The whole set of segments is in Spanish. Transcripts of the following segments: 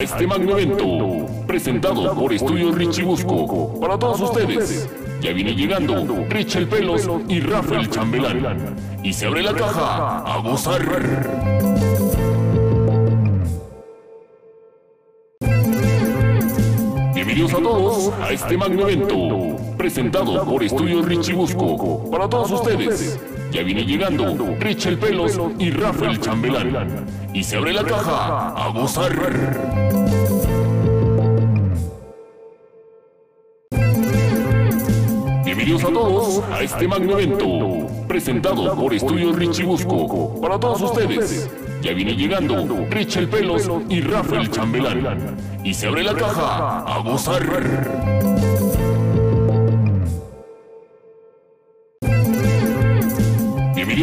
Este magno evento, presentado por Estudio Richie Busco, para todos ustedes. Ya viene llegando Rich el Pelos y Rafael Chambelán. Y se abre la caja a gozar. Bienvenidos a todos a este magno evento, presentado por Estudio Richie Busco, para todos ustedes. Ya viene llegando Rich el Pelos y Rafael Chambelán. Y se abre la caja a gozar. Bienvenidos a todos a este magno evento, presentado por Estudio Richie Busco, para todos ustedes. Ya viene llegando Rich el Pelos y Rafael Chambelán. Y se abre la caja a gozar.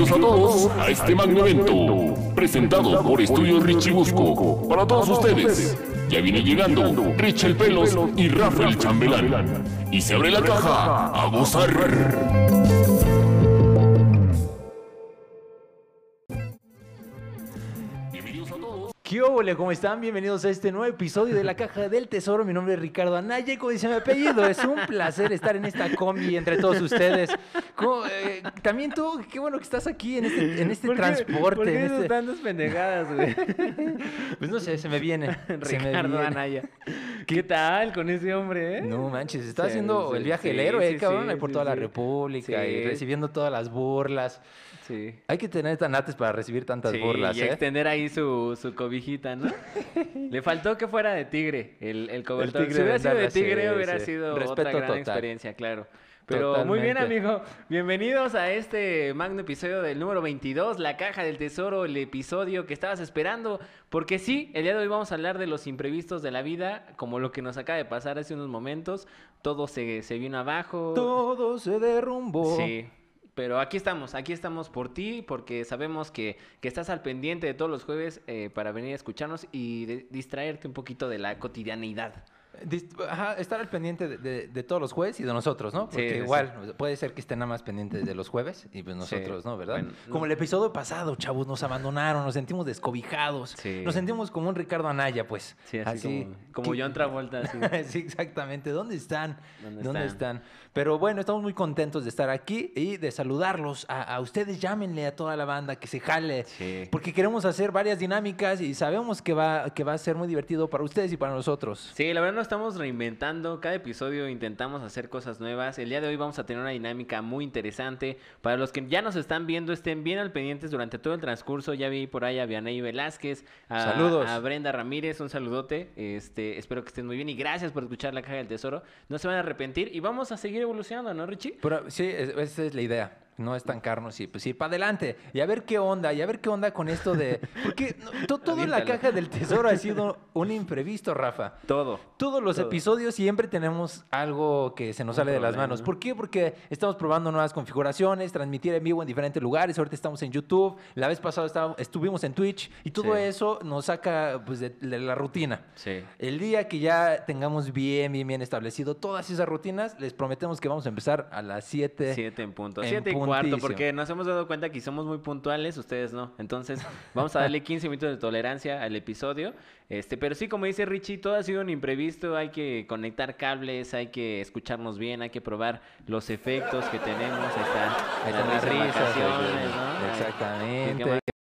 Bienvenidos a todos a este magno evento, presentado por Estudio Richie Busco, para todos ustedes. Ya viene llegando Rich el Pelos y Rafael Chambelán. Y se abre la caja a gozar. ¿Qué óvole? ¿Cómo están? Bienvenidos a este nuevo episodio de La Caja del Tesoro. Mi nombre es Ricardo Anaya y como dice mi apellido, es un placer estar en esta combi entre todos ustedes. ¿Cómo, eh, también tú, qué bueno que estás aquí en este, en este ¿Por qué- transporte. ¿Por qué en este- tantas pendejadas, güey? Pues no sé, se me viene. se me Ricardo viene. Anaya. ¿Qué tal con ese hombre, eh? No manches, está Sí, haciendo sí, el viaje del héroe, sí, cabrón, por toda la. República y recibiendo todas las burlas. Sí. Hay que tener tanates para recibir tantas Sí, burlas, y ¿eh? extender ahí su, su cobijita, ¿no? Le faltó que fuera de tigre el, el cobertor. tigre si hubiera de sido de sí, tigre, hubiera sido Respeto otra gran total. experiencia, claro. Pero muy bien, amigo. Bienvenidos a este magno episodio del número 22, La Caja del Tesoro, el episodio que estabas esperando. Porque sí, el día de hoy vamos a hablar de los imprevistos de la vida, como lo que nos acaba de pasar hace unos momentos. Todo se, se vino abajo. Todo se derrumbó. Sí, pero aquí estamos, aquí estamos por ti, porque sabemos que, que estás al pendiente de todos los jueves eh, para venir a escucharnos y de- distraerte un poquito de la cotidianidad. Dis- Ajá, estar al pendiente de, de- de todos los jueves y de nosotros, ¿no? Porque sí, igual puede ser que estén nada más pendientes de los jueves y pues nosotros, ¿no? ¿Verdad? Bueno, como no. el episodio pasado, chavos, nos abandonaron, nos sentimos descobijados, Sí. nos sentimos como un Ricardo Anaya, pues. Sí, así, como, como ¿qué- John Travolta. Así. sí, exactamente. ¿Dónde están? ¿Dónde están? Pero bueno, estamos muy contentos de estar aquí y de saludarlos. A, a ustedes llámenle a toda la banda que se jale. Sí. Porque queremos hacer varias dinámicas y sabemos que va, que va a ser muy divertido para ustedes y para nosotros. Sí, la verdad nos estamos reinventando. Cada episodio intentamos hacer cosas nuevas. El día de hoy vamos a tener una dinámica muy interesante. Para los que ya nos están viendo, estén bien al pendientes durante todo el transcurso. Ya vi por ahí a Vianey Velázquez, a, Saludos. a Brenda Ramírez, un saludote. Este, espero que estén muy bien y gracias por escuchar la caja del tesoro. No se van a arrepentir y vamos a seguir evolucionando, ¿no, Richie? Pero sí, es- esa es la idea. No estancarnos y pues sí, para adelante. Y a ver qué onda, y a ver qué onda con esto de... Porque no, todo en la caja del tesoro ha sido un imprevisto, Rafa. Todo. Todos los Todo. episodios siempre tenemos algo que se nos Un sale de las manos. ¿Por qué? Porque estamos probando nuevas configuraciones, transmitir en vivo en diferentes lugares. Ahorita estamos en YouTube. La vez pasada estábamos- estuvimos en Twitch. Y todo Sí. eso nos saca pues, de, de la rutina. Sí. El día que ya tengamos bien, bien, bien establecido todas esas rutinas, les prometemos que vamos a empezar a las 7. Siete en punto. en Siete y cuarto, porque nos hemos dado cuenta que somos muy puntuales, ustedes no. Entonces, vamos a darle 15 minutos de tolerancia al episodio. Este, pero sí, como dice Richie, todo ha sido un imprevisto. Hay que conectar cables, hay que escucharnos bien, hay que probar los efectos que tenemos. Está, las risas. ¿no? Exactamente.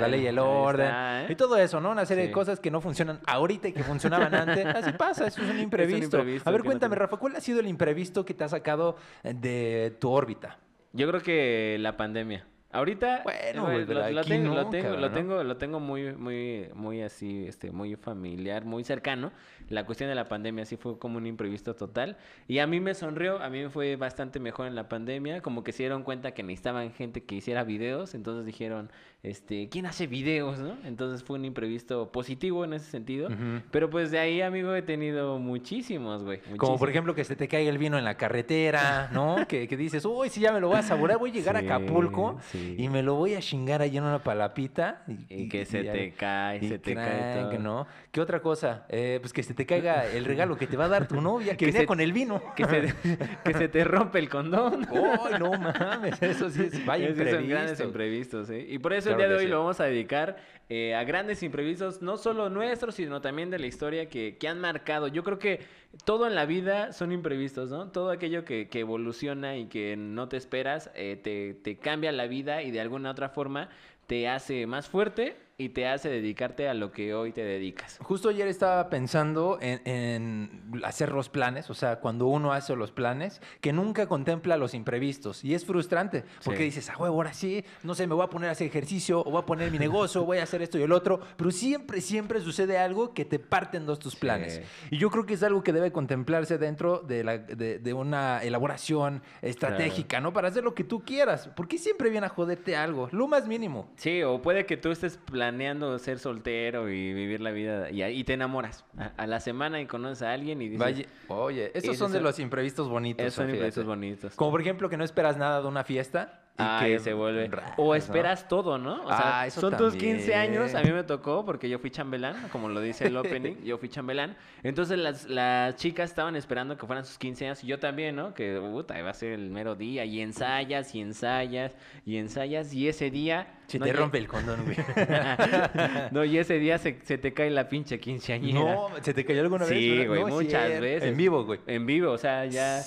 La ley y el orden. está, ¿eh? Y todo eso, ¿no? Una serie Sí. de cosas que no funcionan ahorita y que funcionaban antes. Así pasa, eso es un imprevisto. imprevisto a ver, no cuéntame, Rafa, ¿cuál ha sido el imprevisto que te ha sacado de tu órbita? Yo creo que la pandemia. Ahorita Bueno, güey, lo, lo tengo, lo tengo, cabrón, lo ¿no? tengo, lo tengo muy, muy, muy así, este, muy familiar, muy cercano. La cuestión de la pandemia sí fue como un imprevisto total. Y a mí me sonrió, a mí me fue bastante mejor en la pandemia, como que se dieron cuenta que necesitaban gente que hiciera videos, entonces dijeron, este, ¿quién hace videos, no? Entonces fue un imprevisto positivo en ese sentido. Ujú. Pero pues de ahí, amigo, he tenido muchísimos, güey. Como por muchísimos. ejemplo que se te caiga el vino en la carretera, ¿no? que, que dices, uy, si ya me lo voy a saborear, voy a llegar a Sí, Acapulco sí. Sí. y me lo voy a chingar ahí en una palapita. Y que se ya- te cae, y se te cae crank, todo. ¿no? ¿Qué otra cosa? Eh, pues que se te caiga el regalo que te va a dar tu novia, que, se- con el vino. Que se, que se te rompe el condón. ¡Ay, no mames! Eso sí es vaya Esos son grandes imprevisto. imprevistos, ¿sí? Y por eso Claro el día de hoy sí. lo vamos a dedicar eh, a grandes imprevistos, no solo nuestros, sino también de la historia que, que han marcado. Yo creo que todo en la vida son imprevistos, ¿no? Todo aquello que, que evoluciona y que no te esperas, eh, te, te cambia la vida y de alguna otra forma te hace más fuerte y te hace dedicarte a lo que hoy te dedicas. Justo ayer estaba pensando en, en hacer los planes, o sea, cuando uno hace los planes, que nunca contempla los imprevistos. Y es frustrante, porque Sí. dices, ah, huevo, ahora sí, no sé, me voy a poner a hacer ejercicio, o voy a poner mi negocio, voy a hacer esto y el otro, pero siempre, siempre sucede algo que te parte en dos tus planes. Y yo creo que es algo que debe contemplarse dentro de, la, de, de una elaboración estratégica, ¿no? Para hacer lo que tú quieras, porque siempre viene a joderte algo, lo más mínimo. Sí, o puede que tú estés planeando ser soltero y vivir la vida y, y te enamoras a, a la semana y conoces a alguien y dices, Vaya- oye, esos son de los imprevistos bonitos. esos son imprevistos bonitos. Como por ejemplo que no esperas nada de una fiesta. Y Ah, se vuelve. O ¿no? esperas todo, ¿no? O sea, Ah, son tus 15 también. años. A mí me tocó porque yo fui chambelán, como lo dice el opening. yo fui chambelán. Entonces las, las chicas estaban esperando que fueran sus 15 años y yo también, ¿no? Que puta, iba a ser el mero día. Y ensayas, y ensayas, y ensayas. Y ese día. Se no te rompe el condón, güey. no, y ese día se, se te cae la pinche quinceañera. no, ¿se te cayó alguna vez? Sí, güey, No muchas veces. En vivo, güey. En vivo, o sea, ya.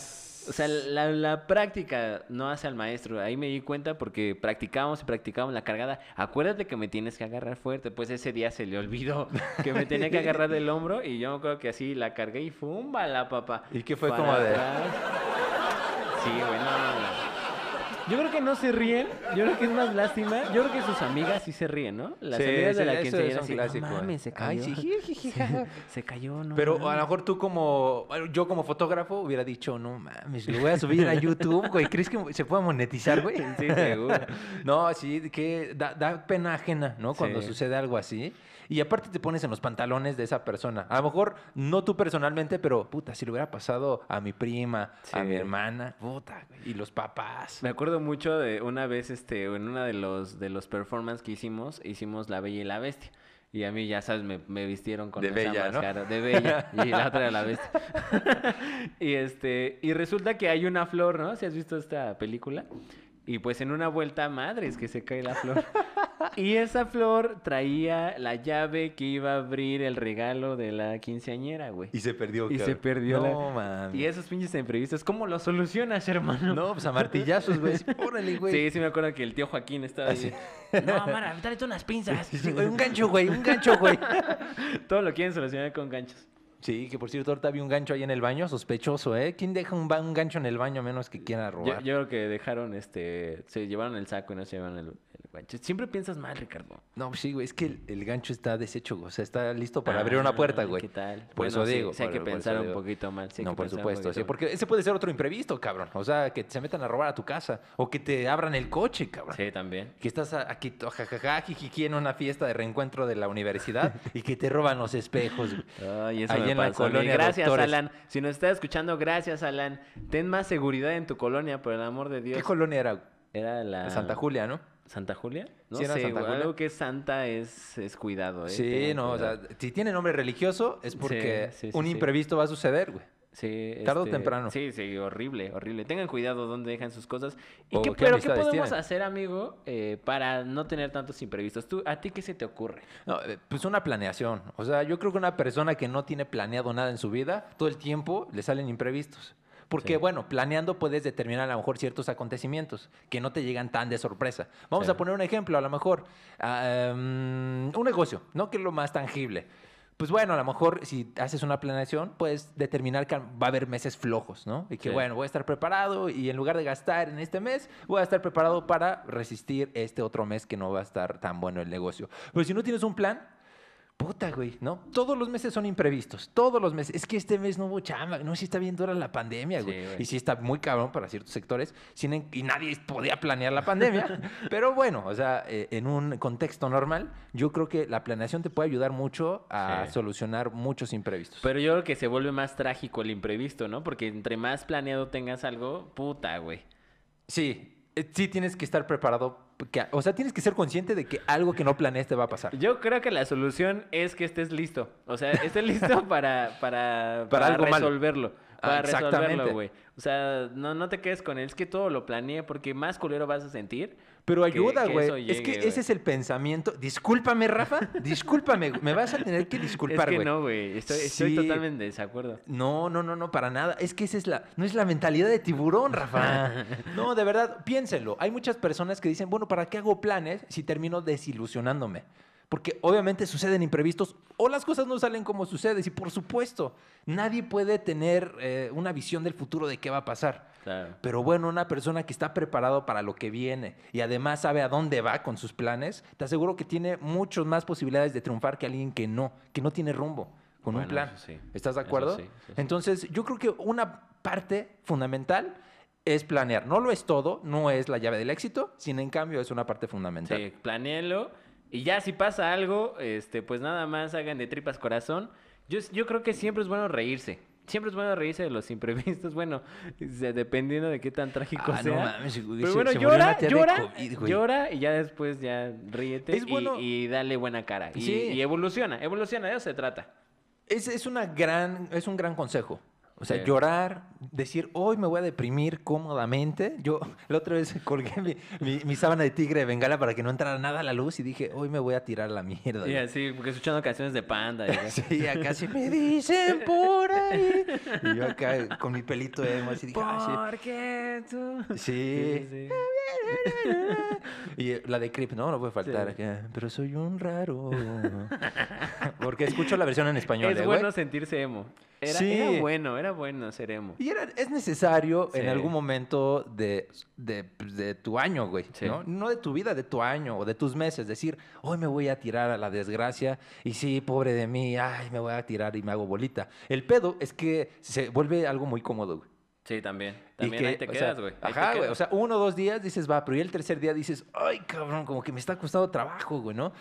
O sea, la, la práctica no hace al maestro. Ahí me di cuenta porque practicábamos y practicábamos la cargada. Acuérdate que me tienes que agarrar fuerte. Pues ese día se le olvidó que me tenía que agarrar del hombro y yo creo que así la cargué y fumba la papa. ¿Y qué fue Para como de- atrás. Sí, güey, no, no. Yo creo que no se ríen. Yo creo que es más lástima. Yo creo que sus amigas sí se ríen, ¿no? Las Sí, amigas de sí, la es un así, clásico, No eh. mames, se Ay, cayó. sí, se, se cayó, no Pero a lo mejor tú como, yo como fotógrafo hubiera dicho, no mames, lo voy a subir a YouTube, güey. ¿Crees que se puede monetizar, güey? Sí, seguro. no, sí, que da, da pena ajena, ¿no? Cuando sucede algo así. Y aparte te pones en los pantalones de esa persona. A lo mejor no tú personalmente, pero puta, si le hubiera pasado a mi prima, a mi hermana, puta, y los papás. Me acuerdo mucho de una vez, este, en una de los, de los performances que hicimos, hicimos La Bella y la Bestia. Y a mí, ya sabes, me, me vistieron con De esa bella, ¿no? de bella y la otra era la bestia. y este, y resulta que hay una flor, ¿no? Si has visto esta película. Y pues en una vuelta, madres, que se cae la flor. Y esa flor traía la llave que iba a abrir el regalo de la quinceañera, güey. Y se perdió, Y se perdió la- No, mames. Y esos pinches imprevistos, ¿cómo lo solucionas, hermano? No, pues a martillazos, güey. Órale, güey. Sí, sí me acuerdo que el tío Joaquín estaba Ah, ahí. No, Mara, tráete unas pinzas. Sí, güey, un gancho, güey, un gancho, güey. Todo lo quieren solucionar con ganchos. Sí, que por cierto, ahorita vi un gancho ahí en el baño, sospechoso, ¿eh? ¿Quién deja un, un gancho en el baño a menos que quiera Yo, robar? yo creo que dejaron, este, se llevaron el saco y no se llevaron el gancho. Siempre piensas mal, Ricardo. No, pues sí, güey, es que el, el gancho está deshecho, güey, o sea, está listo para abrir una puerta, Ah, güey. ¿Qué tal? Por Bueno, eso sí, digo. sí hay que pensar un poquito mal. sí no, por supuesto, sí, porque ese puede ser otro imprevisto, cabrón. O sea, que se metan a robar a tu casa o que te abran el coche, cabrón. Sí, también. Que estás aquí, jajaja, jijiji, en una fiesta de reencuentro de la universidad y que te roban los espejos, güey. Ay, eso Ahí me en pasó colonia Gracias, Doctores. Alan. Si nos estás escuchando, gracias, Alan. Ten más seguridad en tu colonia, por el amor de Dios. ¿Qué colonia era? Era la... Santa Julia, ¿no? ¿Santa Julia? No Sí, sé, Santa güey, Julia. algo que es santa es, es cuidado, ¿eh? Sí, no, o sea, si tiene nombre religioso es porque sí, sí, un imprevisto va a suceder, güey. Sí, Tarde o este, temprano. Sí, sí, horrible, horrible. Tengan cuidado dónde dejan sus cosas. ¿Y qué, qué pero qué podemos tienen. hacer, amigo, eh, para no tener tantos imprevistos? ¿Tú, ¿A ti qué se te ocurre? No, eh, pues una planeación. O sea, yo creo que una persona que no tiene planeado nada en su vida, todo el tiempo le salen imprevistos. Porque, Sí. bueno, planeando puedes determinar a lo mejor ciertos acontecimientos que no te llegan tan de sorpresa. Vamos Sí. a poner un ejemplo, a lo mejor. ah, um, un negocio, ¿no? Que es lo más tangible. Pues bueno, a lo mejor si haces una planeación, puedes determinar que va a haber meses flojos, ¿no? Y que Sí. bueno, voy a estar preparado y en lugar de gastar en este mes, voy a estar preparado para resistir este otro mes que no va a estar tan bueno el negocio. Pero si no tienes un plan, puta, güey, ¿no? Todos los meses son imprevistos, todos los meses. Es que este mes no hubo chamba, no, sí está bien dura la pandemia, Sí, güey. y sí está muy cabrón para ciertos sectores, sin- y nadie podía planear la pandemia. Pero bueno, o sea, eh, en un contexto normal, yo creo que la planeación te puede ayudar mucho a Sí. solucionar muchos imprevistos. Pero yo creo que se vuelve más trágico el imprevisto, ¿no? Porque entre más planeado tengas algo, puta, güey. Sí, eh, sí tienes que estar preparado que- o sea, tienes que ser consciente de que algo que no planeas te va a pasar. Yo creo que la solución es que estés listo. O sea, estés listo para, para, Para algo resolverlo. Ah, Para exactamente. resolverlo, güey. O sea, no, no te quedes con él. Es que todo lo planeé porque más culero vas a sentir. Pero ayuda, güey. Es que güey. ese es el pensamiento. Discúlpame, Rafa. Discúlpame. Me vas a tener que disculpar, es que güey. no, güey. Estoy, totalmente en desacuerdo. No, no, no, no, para nada. Es que esa es la, no es la mentalidad de tiburón, Rafa. No, de verdad, piénselo. Hay muchas personas que dicen, bueno, ¿para qué hago planes si termino desilusionándome? Porque obviamente suceden imprevistos o las cosas no salen como sucede. Y por supuesto, nadie puede tener eh, una visión del futuro de qué va a pasar. Claro. Pero bueno, una persona que está preparado para lo que viene y además sabe a dónde va con sus planes, te aseguro que tiene muchas más posibilidades de triunfar que alguien que no, que no tiene rumbo con un plan. sí. ¿Estás de acuerdo? sí, eso sí. Entonces, yo creo que una parte fundamental es planear. No lo es todo, no es la llave del éxito, sin en cambio es una parte fundamental. Sí. Y ya si pasa algo, este, pues nada más hagan de tripas corazón. Yo, yo creo que siempre es bueno reírse. Siempre es bueno reírse de los imprevistos. Bueno, se- dependiendo de qué tan trágico Ah, no sea. mames, güey, Pero se- bueno, se llora, llora, COVID, llora y ya después ya ríete Es y- bueno- y, dale buena cara. Y, Sí. y evoluciona, evoluciona, de eso se trata. Es, es, una gran, es un gran consejo. O sea, Sí. llorar, decir, hoy me voy a deprimir cómodamente. Yo la otra vez colgué mi, mi- mi sábana de tigre de bengala para que no entrara nada a la luz y dije, hoy me voy a tirar la mierda. Y así, porque escuchando canciones de panda. y. Sí, acá sí me dicen por ahí. Y yo acá con mi pelito emo así dije, "Ah, Porque tú... sí. Sí. sí. Y la de Creep, ¿no? No puede faltar. Acá, Pero soy un raro. Porque escucho la versión en español, Es eh, bueno sentirse emo. Era, Sí. era bueno, era bueno ser emo. Y era, es necesario en algún momento de, de, de tu año, güey. Sí. ¿no? no de tu vida, de tu año o de tus meses. Decir, hoy me voy a tirar a la desgracia y sí, pobre de mí, ay, me voy a tirar y me hago bolita. El pedo es que se vuelve algo muy cómodo, güey. Sí, también. Y También que, ahí te quedas, güey. Ajá, güey. O sea, uno o dos días dices, va, pero ya el tercer día dices, ay, cabrón, como que me está costando trabajo, güey, ¿no?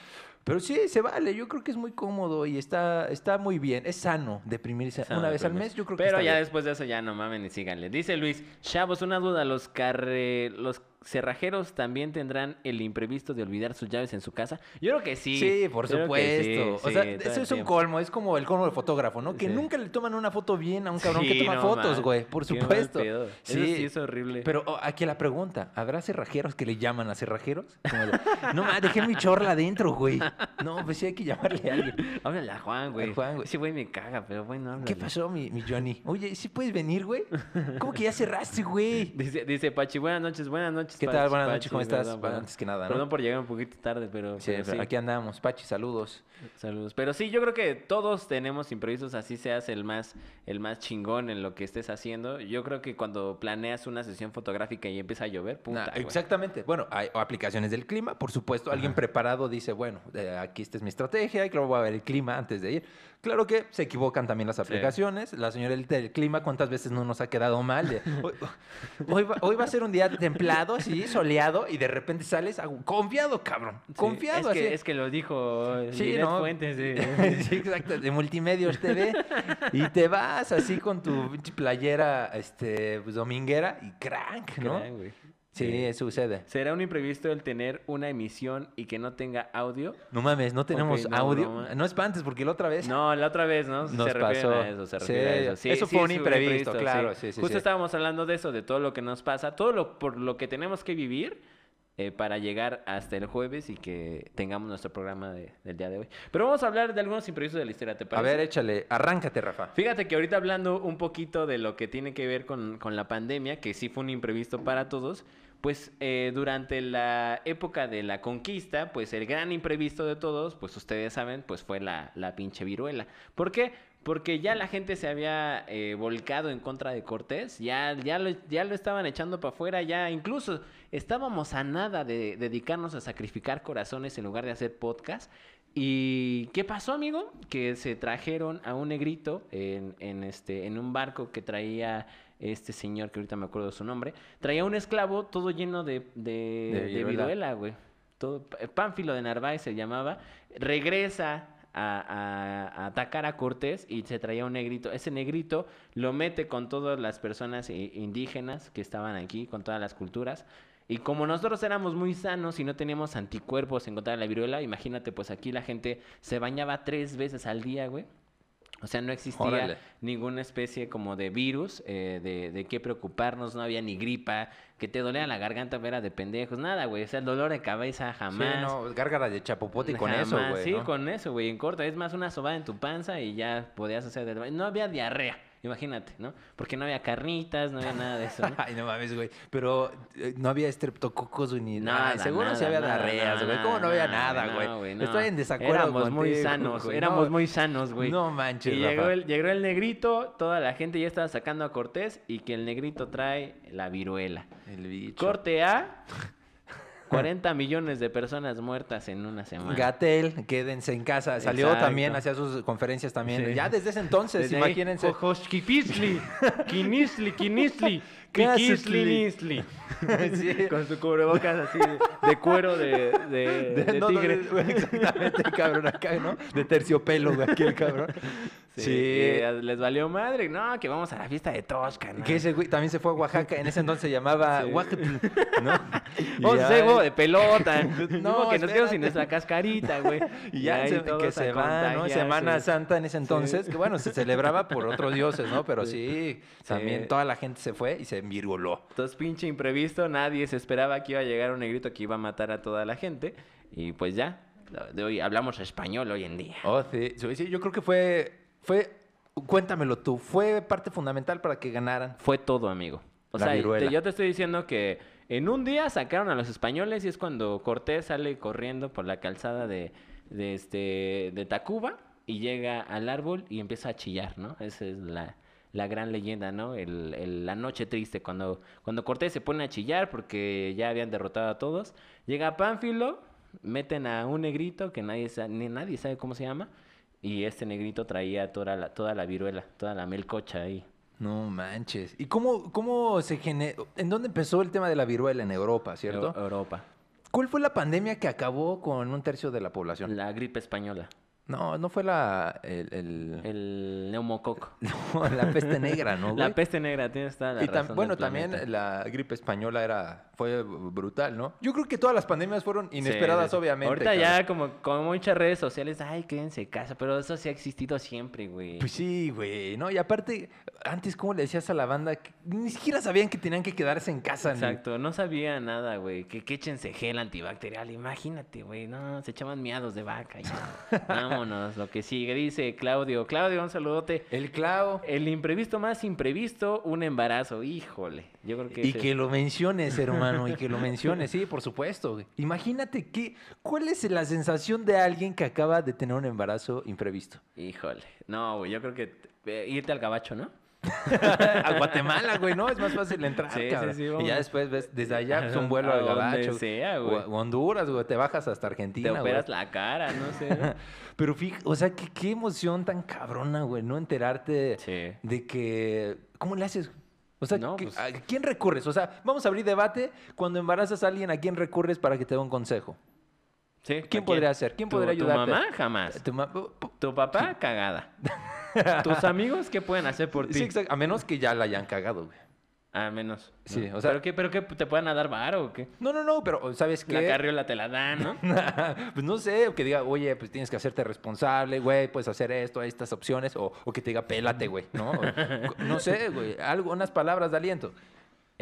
Pero sí, se vale. Yo creo que es muy cómodo y está, está muy bien. Es sano deprimirse Sano una vez al mes. Yo creo que Pero ya bien. después de eso ya no mamen y síganle. Dice Luis, chavos, una duda, los carre... los cerrajeros también tendrán el imprevisto de olvidar sus llaves en su casa. Yo creo que sí. Sí, por Yo sí, supuesto. o sí, sea, eso es un colmo. Es como el colmo del fotógrafo, ¿no? Que Sí. nunca le toman una foto bien a un cabrón que Sí, toma no fotos, güey. Por Qué supuesto. Eso sí es horrible. Pero oh, aquí la pregunta, ¿habrá cerrajeros que le llaman a cerrajeros? Como de, no, ma, dejé mi chorla adentro, güey. No, pues sí hay que llamarle a alguien. Háblale a Juan, güey. A Juan, güey. Ese güey me caga, pero bueno, háblale. ¿Qué pasó, mi, mi Johnny? Oye, ¿sí puedes venir, güey? ¿Cómo que ya cerraste, güey? Dice, dice Pachi, buenas noches, buenas noches. ¿Qué tal? Buenas Pachi, noches, ¿cómo estás? perdón, antes que nada, ¿no? Perdón por llegar un poquito tarde, pero, Sí, pero pero sí. aquí andamos. Pachi, saludos. Saludos. Pero sí, yo creo que todos tenemos imprevistos, así seas el más, el más chingón en lo que estés haciendo. Yo creo que cuando planeas una sesión fotográfica y empieza a llover, puta, Nah, güey. exactamente. Bueno, hay aplicaciones del clima, por supuesto. Alguien preparado dice, bueno, eh, aquí esta es mi estrategia, y claro, voy a ver el clima antes de ir. Claro que se equivocan también las aplicaciones. La señorita del clima, ¿cuántas veces no nos ha quedado mal? De, hoy, hoy va, hoy va a ser un día templado, sí, soleado, y de repente sales confiado, cabrón. Sí, Confiado. Es que, así. es que lo dijo Sí, ¿no? Fuentes. sí. sí, exacto, de Multimedios TV. y te vas así con tu playera este, pues, dominguera y crank, ¿no? Güey. Sí, eso sucede. ¿Será un imprevisto el tener una emisión y que no tenga audio? No mames, no tenemos Ok, no, audio. broma. No espantes, porque la otra vez. No, la otra vez, ¿no? Nos se pasó. a eso, se Sí, a eso. Sí, eso sí, fue un es imprevisto, claro, Justo estábamos hablando de eso, de todo lo que nos pasa, todo lo por lo que tenemos que vivir eh, para llegar hasta el jueves y que tengamos nuestro programa de- del día de hoy. Pero vamos a hablar de algunos imprevistos de la historia, ¿te A ver, échale, arráncate, Rafa. Fíjate que ahorita hablando un poquito de lo que tiene que ver con, con la pandemia, que sí fue un imprevisto para todos, pues eh, durante la época de la conquista, pues el gran imprevisto de todos, pues ustedes saben, pues fue la, la pinche viruela. ¿Por qué? Porque ya la gente se había eh, volcado en contra de Cortés, ya, ya, lo, ya lo estaban echando para afuera, ya incluso estábamos a nada de dedicarnos a sacrificar corazones en lugar de hacer podcast. ¿Y qué pasó, amigo? Que se trajeron a un negrito en, en este, en un barco que traía este señor, que ahorita me acuerdo de su nombre, traía un esclavo todo lleno de, de, De de viruela. güey. Todo, Pánfilo de Narváez se llamaba. Regresa a, a- atacar a Cortés y se traía un negrito. Ese negrito lo mete con todas las personas indígenas que estaban aquí, con todas las culturas. Y como nosotros éramos muy sanos y no teníamos anticuerpos en contra de la viruela, imagínate, pues aquí la gente se bañaba tres veces al día, güey. O sea, no existía Órale. ninguna especie como de virus eh, de, de qué preocuparnos, no había ni gripa, que te dolía la garganta, era de pendejos, nada, güey. O sea, el dolor de cabeza jamás. Sí, no, gárgara de chapopote y con eso, güey. Sí, ¿no? con eso, güey, en corto. Es más, una sobada en tu panza y ya podías hacer... del- No había diarrea, imagínate, ¿no? Porque no había carnitas, no había nada de eso, ¿no? Ay, no mames, güey. Pero eh, no había estreptococos ni Nada, Ay, seguro sí nada, había nada, diarreas, nada, güey. ¿Cómo no había nada, nada, no, güey? no. Estoy en desacuerdo Éramos muy sanos, güey. éramos No, muy sanos, güey. No manches, Y llegó Rafa. el, llegó el negrito, toda la gente ya estaba sacando a Cortés y que el negrito trae la viruela. El bicho. Corte A, 40 millones de personas muertas en una semana. Gatel, quédense en casa. Salió Exacto. también, hacía sus conferencias también. Sí. Ya desde ese entonces, Desde imagínense. Jojoshkipisli, Kinisli, Kinisli, Casisli. Kikisli, Nisli. Sí. Con su cubrebocas así de, de cuero de, de, no, tigre. exactamente, cabrón, acá, ¿no? De terciopelo, güey, aquí el cabrón. Sí, Sí. y les valió madre. No, que vamos a la fiesta de Tosca, ¿no? Que ese güey también se fue a Oaxaca. En ese entonces se llamaba Sí. Oaxaca, ¿no? Y Vamos a ya- hacer juego de pelota. No, que nos quedamos sin nuestra cascarita, güey. Y ya ahí se- que se va, ¿no? Semana Santa en ese entonces, que bueno, se celebraba por otros dioses, ¿no? Pero sí, también toda la gente se fue y se envirgoló. Entonces, pinche imprevisto, nadie se esperaba que iba a llegar un negrito que iba a matar a toda la gente. Y pues ya, de hoy hablamos español hoy en día. Oh, sí, yo creo que fue, fue, cuéntamelo tú, fue parte fundamental para que ganaran. Fue todo, amigo. O La sea, viruela. yo te estoy diciendo que en un día sacaron a los españoles y es cuando Cortés sale corriendo por la calzada de, de, este, de Tacuba y llega al árbol y empieza a chillar, ¿no? Esa es la, la gran leyenda, ¿no? El, el- la noche triste, cuando, cuando Cortés se pone a chillar porque ya habían derrotado a todos. Llega Pánfilo, meten a un negrito que nadie, ni nadie sabe cómo se llama. Y este negrito traía toda la, toda la viruela, toda la melcocha ahí. No manches. ¿Y cómo, cómo se generó? ¿En dónde empezó el tema de la viruela? En Europa, ¿cierto? Eu- Europa. ¿Cuál fue la pandemia que acabó con un tercio de la población? La gripe española. No, no fue la, el, el- El neumococo. no, la peste negra, ¿no? La peste negra, tienes toda la Y razón bueno, también planeta. la gripe española era fue brutal, ¿no? Yo creo que todas las pandemias fueron inesperadas, Sí, obviamente. Ahorita ya como, como muchas redes sociales, ay, quédense en casa, pero eso sí ha existido siempre, güey. Pues sí, güey, ¿no? Y aparte, antes, ¿cómo le decías a la banda? Que ni siquiera sabían que tenían que quedarse en casa. ni- Exacto, no sabía nada, güey. Que, que échense gel antibacterial, imagínate, güey. No, se echaban miados de vaca ya. Vámonos, lo que sigue. Dice Claudio. Claudio, un saludote. El clavo. El imprevisto más imprevisto, un embarazo. Híjole, yo creo que Y que es- lo menciones, hermano, y que lo menciones, sí, por supuesto. Imagínate que, ¿cuál es la sensación de alguien que acaba de tener un embarazo imprevisto? Híjole. No, güey, yo creo que eh, irte al gabacho, ¿no? a Guatemala, güey, ¿no? Es más fácil entrar, Sí, sí, cabrón. sí, y vamos. ya después ves, desde allá, pues, un vuelo A al donde Gabacho. sea, o güey. a- o Honduras, güey, te bajas hasta Te Argentina, güey. operas la cara, no sé. Pero fíjate, o sea, qué, qué emoción tan cabrona, güey, ¿no? Enterarte Sí. de que... ¿Cómo le haces? O sea, No, pues- ¿a quién recurres? O sea, vamos a abrir debate. Cuando embarazas a alguien, ¿a quién recurres para que te dé un consejo? Sí, ¿a ¿Quién podría ser? ¿Quién ¿Tu- podría ayudarte? Tu mamá, jamás. Tu ma- papá, cagada. Tus amigos, ¿qué pueden hacer por ti? Sí, exacto. A menos que ya la hayan cagado, güey. A menos. Sí, ¿no? o sea- ¿Pero qué, pero qué, te puedan dar varo o qué? No, no, no, pero ¿sabes qué? La carriola te la dan, ¿no? pues no sé, que diga, oye, pues tienes que hacerte responsable, güey, puedes hacer esto, hay estas opciones, o, o que te diga, pélate, güey, ¿no? O- no sé, güey, algo, unas palabras de aliento.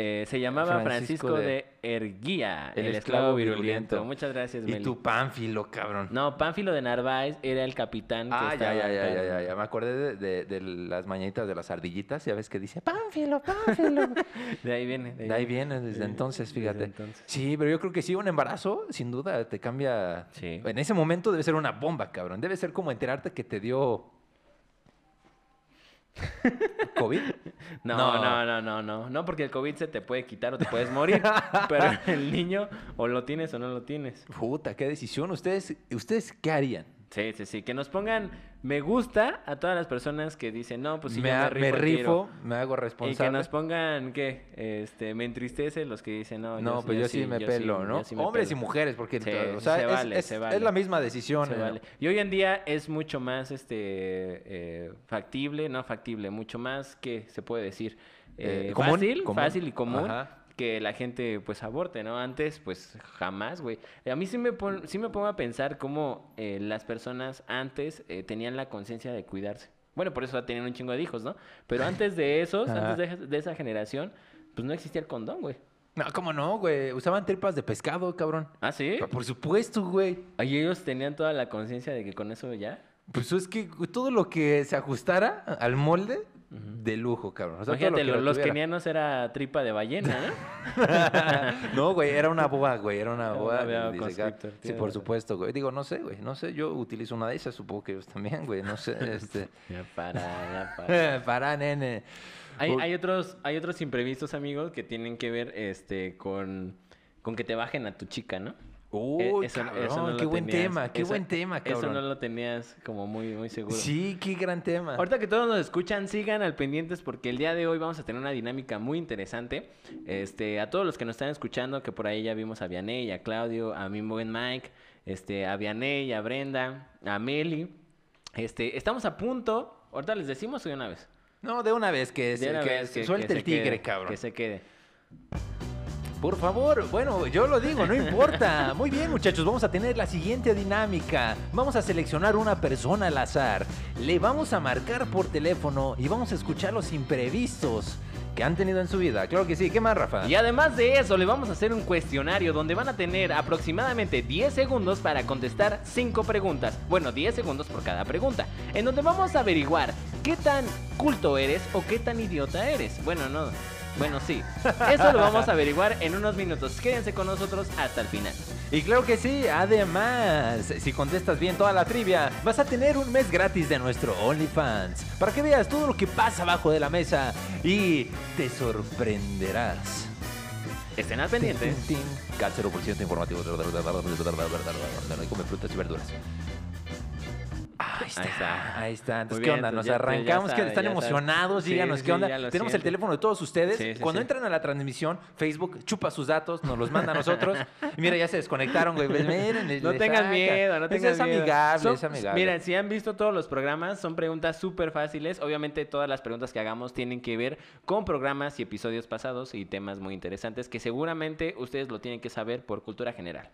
Eh, se llamaba Francisco Francisco, de- de... Erguía, El el, esclavo esclavo virulento. virulento. Muchas gracias, Y Meli. tu pánfilo, cabrón. No, Pánfilo de Narváez era el capitán que Ah, ya, estaba ya, ya, ya, ya. Me acordé de, de- de las mañanitas de las ardillitas, ya ves que dice, pánfilo, pánfilo. De ahí viene. De ahí viene desde entonces, Desde fíjate. entonces. Sí, pero yo creo que sí, un embarazo, sin duda, te cambia. Sí. En ese momento debe ser una bomba, cabrón. Debe ser como enterarte que te dio. ¿COVID? No, No. no, no, no, no, porque el COVID se te puede quitar o te puedes morir, pero el niño o lo tienes o no lo tienes. Puta, qué decisión. ¿Ustedes, ¿ustedes qué harían? Sí, sí, sí, que nos pongan me gusta a todas las personas que dicen, no, pues si me, yo me me rifo, tiro". rifo, me hago Y que responsable. nos pongan, ¿qué? Este, me entristece los que dicen, no, No, pues yo, sí, me pelo, ¿no? yo sí me Hombres y pelo". mujeres, porque Sí, o sea, se es, vale, es- se es vale. la misma decisión. Se ¿no? vale. Y hoy en día es mucho más este eh, factible, no factible, mucho más que se puede decir Eh, eh, común, fácil, común. fácil y común Ajá. Que la gente pues aborte, ¿no? Antes pues jamás, güey. A mí sí me, pon- sí me pongo a pensar cómo eh, las personas antes eh, tenían la conciencia de cuidarse. Bueno, por eso tenían un chingo de hijos, ¿no? Pero antes de esos, antes de, de esa generación, pues no existía el condón, güey. No, ¿cómo no, güey? Usaban tripas de pescado, cabrón. ¿Ah, sí? Por supuesto, güey. ¿Y ellos tenían toda la conciencia de que con eso ya? Pues es que todo lo que se ajustara al molde, de lujo, cabrón. O sea, Imagínate, lo los tuviera. kenianos era tripa de ballena, ¿no? no, güey, era una boa, güey, era una Era boa. una boa Sí, por supuesto, güey. Digo, no sé, güey, no sé, yo utilizo una de esas, supongo que ellos también, güey, no sé, este... ya para, ya para. Para, nene. Hay, hay otros, hay otros imprevistos, amigos, que tienen que ver este con, con que te bajen a tu chica, ¿no? Eh, Uy, eso- cabrón, eso no qué buen tenías. tema, qué Eso- buen tema, Eso cabrón. no lo tenías como muy, muy seguro. Sí, qué gran tema. Ahorita que todos nos escuchan, sigan al pendientes porque el día de hoy vamos a tener una dinámica muy interesante. Este, a todos los que nos están escuchando, que por ahí ya vimos a Vianey, a Claudio, a mi buen Mike, este, a Vianey, a Brenda, a Meli. Este, estamos a punto. Ahorita les decimos o de una vez. No, de una vez que, vez que- suelte que el tigre, quede, cabrón. Que se quede. Por favor, bueno, yo lo digo, no importa. Muy bien, muchachos, vamos a tener la siguiente dinámica. Vamos a seleccionar una persona al azar. Le vamos a marcar por teléfono y vamos a escuchar los imprevistos que han tenido en su vida. Claro que sí. ¿Qué más, Rafa? Y además de eso, le vamos a hacer un cuestionario donde van a tener aproximadamente 10 segundos para contestar 5 preguntas. Bueno, 10 segundos por cada pregunta. En donde vamos a averiguar qué tan culto eres o qué tan idiota eres. Bueno, no. Bueno, sí. Eso lo vamos a averiguar en unos minutos. Quédense con nosotros hasta el final. Y claro que sí, además, si contestas bien toda la trivia, vas a tener un mes gratis de nuestro OnlyFans. Para que veas todo lo que pasa abajo de la mesa y te sorprenderás. Estén al pendiente. Cal 0% informativo. Come frutas y verduras. Ahí está. Ahí está. Ahí está. Entonces, Muy ¿qué bien, onda? Nos ya- arrancamos. sabe, están emocionados. Sí, Díganos sí, qué onda. Tenemos el teléfono de todos ustedes. Sí, Cuando entran a la transmisión, Facebook chupa sus datos, nos los manda a nosotros. Y mira, ya se desconectaron, güey. Pues, miren, No le tengan saca. miedo, no Es- tengan Es miedo. amigable, Son- es amigable. Miren, si han visto todos los programas, son preguntas súper fáciles. Obviamente todas las preguntas que hagamos tienen que ver con programas y episodios pasados y temas muy interesantes que seguramente ustedes lo tienen que saber por cultura general.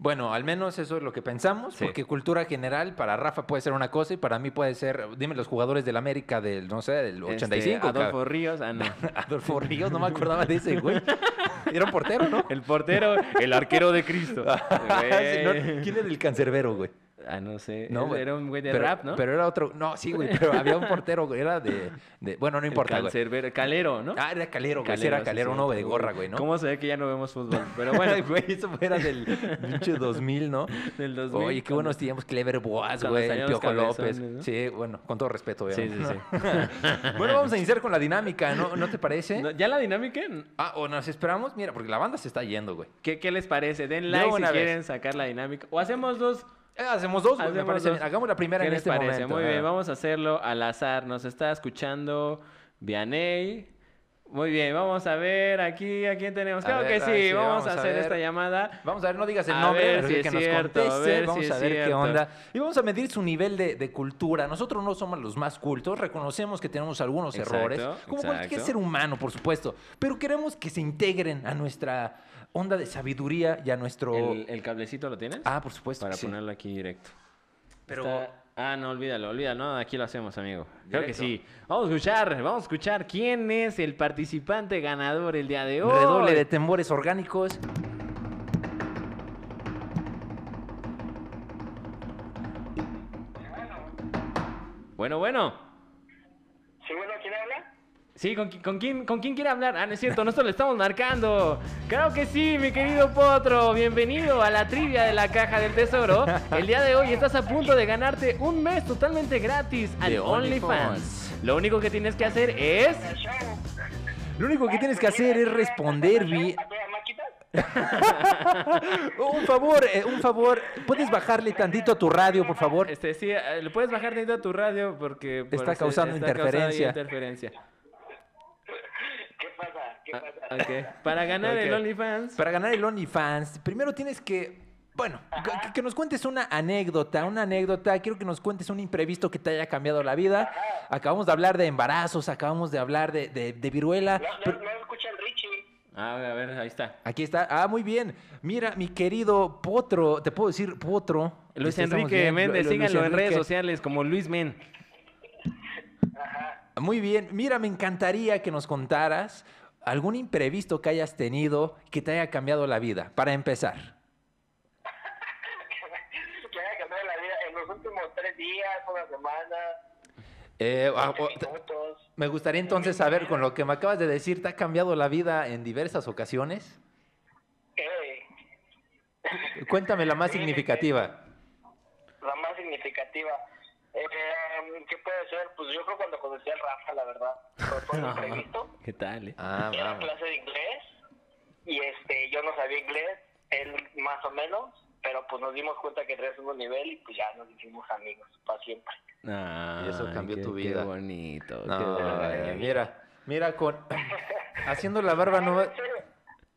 Bueno, al menos eso es lo que pensamos, Sí. porque cultura general para Rafa puede ser una cosa y para mí puede ser, dime los jugadores del América del, no sé, del 85. Este, Adolfo cabrón. Ríos, ah, no. Adolfo Ríos, no me acordaba de ese, güey. Era un portero, ¿no? El portero, el arquero de Cristo. Sí, no, Güey. ¿Quién era el cancerbero, güey? Ah, no sé. No, güey. Era un güey de pero, rap, ¿no? Pero era otro. No, sí, güey, pero había un portero, güey. Era de. de- bueno, no El importa, güey. cancerbero- Calero, ¿no? Ah, era Calero, güey. sí, era sí, Calero, sí. uno de gorra, güey, ¿no? ¿Cómo se ve que ya no vemos fútbol? Pero bueno, güey, eso era del pinche 2000, ¿no? del 2000. Oye, qué buenos teníamos Clever Boas, güey, el Piojo López. Sí, bueno, con todo respeto, Sí, obviamente. sí, sí. bueno, vamos a iniciar con la dinámica, ¿no? ¿No te parece? No, ¿Ya la dinámica? Ah, o nos esperamos, mira, porque la banda se está yendo, güey. ¿Qué, qué les parece? Den De like si vez. quieren sacar la dinámica. O hacemos dos. Eh, hacemos dos, me parece dos. bien. Hagamos la primera ¿Qué en les este parece? momento. Muy ah. bien, vamos a hacerlo al azar. Nos está escuchando Vianey. Muy bien, vamos a ver aquí a quién tenemos. A Claro ver, que sí, vamos, vamos a hacer esta llamada. Vamos a ver, no digas el A nombre, ver que nos a conteste, ver vamos a ver qué onda. Y vamos a medir su nivel de, de cultura. Nosotros no somos los más cultos, reconocemos que tenemos algunos Exacto, errores, como cualquier ser humano, por supuesto, pero queremos que se integren a nuestra onda de sabiduría y a nuestro... ¿El, el cablecito lo tienes? Ah, por supuesto. Para que sí. ponerlo aquí directo. Pero- Está- Ah, no, olvídalo, olvídalo. No, aquí lo hacemos, amigo. Creo que sí. Vamos a escuchar, vamos a escuchar quién es el participante ganador el día de hoy. Redoble de tambores orgánicos. Bueno, bueno. Sí, bueno, ¿quién habla? Sí, ¿con, con quién, ¿con quién quiere hablar? Ah, no es cierto, nosotros le estamos marcando. Claro que sí, mi querido Potro. Bienvenido a la trivia de la Caja del Tesoro. El día de hoy estás a punto de ganarte un mes totalmente gratis al OnlyFans. Lo único que tienes que hacer es... Lo único que tienes que hacer es responder bien. Un favor, eh, un favor. ¿Puedes bajarle tantito a tu radio, por favor? Este, sí, eh, le puedes bajar tantito a tu radio porque... por- Está se- causando está causando interferencia. interferencia. ¿Qué pasa? ¿Qué Ah. Para ganar el. OnlyFans... Para ganar el OnlyFans, primero tienes que, bueno, que, que nos cuentes una anécdota, una anécdota. Quiero que nos cuentes un imprevisto que te haya cambiado la vida. Acabamos de hablar de embarazos, acabamos de hablar de, de, de viruela. No, no, pero- no escuchan Richie. Ah, a ver, ahí está. Aquí está. Ah, muy bien. Mira, mi querido Potro, te puedo decir Potro. Luis Este, Enrique. Méndez, síganlo en redes sociales como Luis Men. Muy bien. Mira, me encantaría que nos contaras algún imprevisto que hayas tenido que te haya cambiado la vida, para empezar. que haya cambiado la vida en los últimos tres días, una semana, Eh, ah, 15 te- minutos. me gustaría entonces saber, con lo que me acabas de decir, ¿te ha cambiado la vida en diversas ocasiones? Eh, Cuéntame la más significativa. la más significativa. Eh, ¿Qué puede ser? Pues yo creo cuando conocí al Rafa, la verdad. Fue- imprevisto. ¿Qué tal? eh? Ah, Era vamos. clase de inglés y este yo no sabía inglés, él más o menos, pero pues nos dimos cuenta que traes un nivel y pues ya nos hicimos amigos para siempre. Ay, Y eso cambió qué- tu vida. Qué bonito. qué bonito. mira, mira, con haciendo la barba no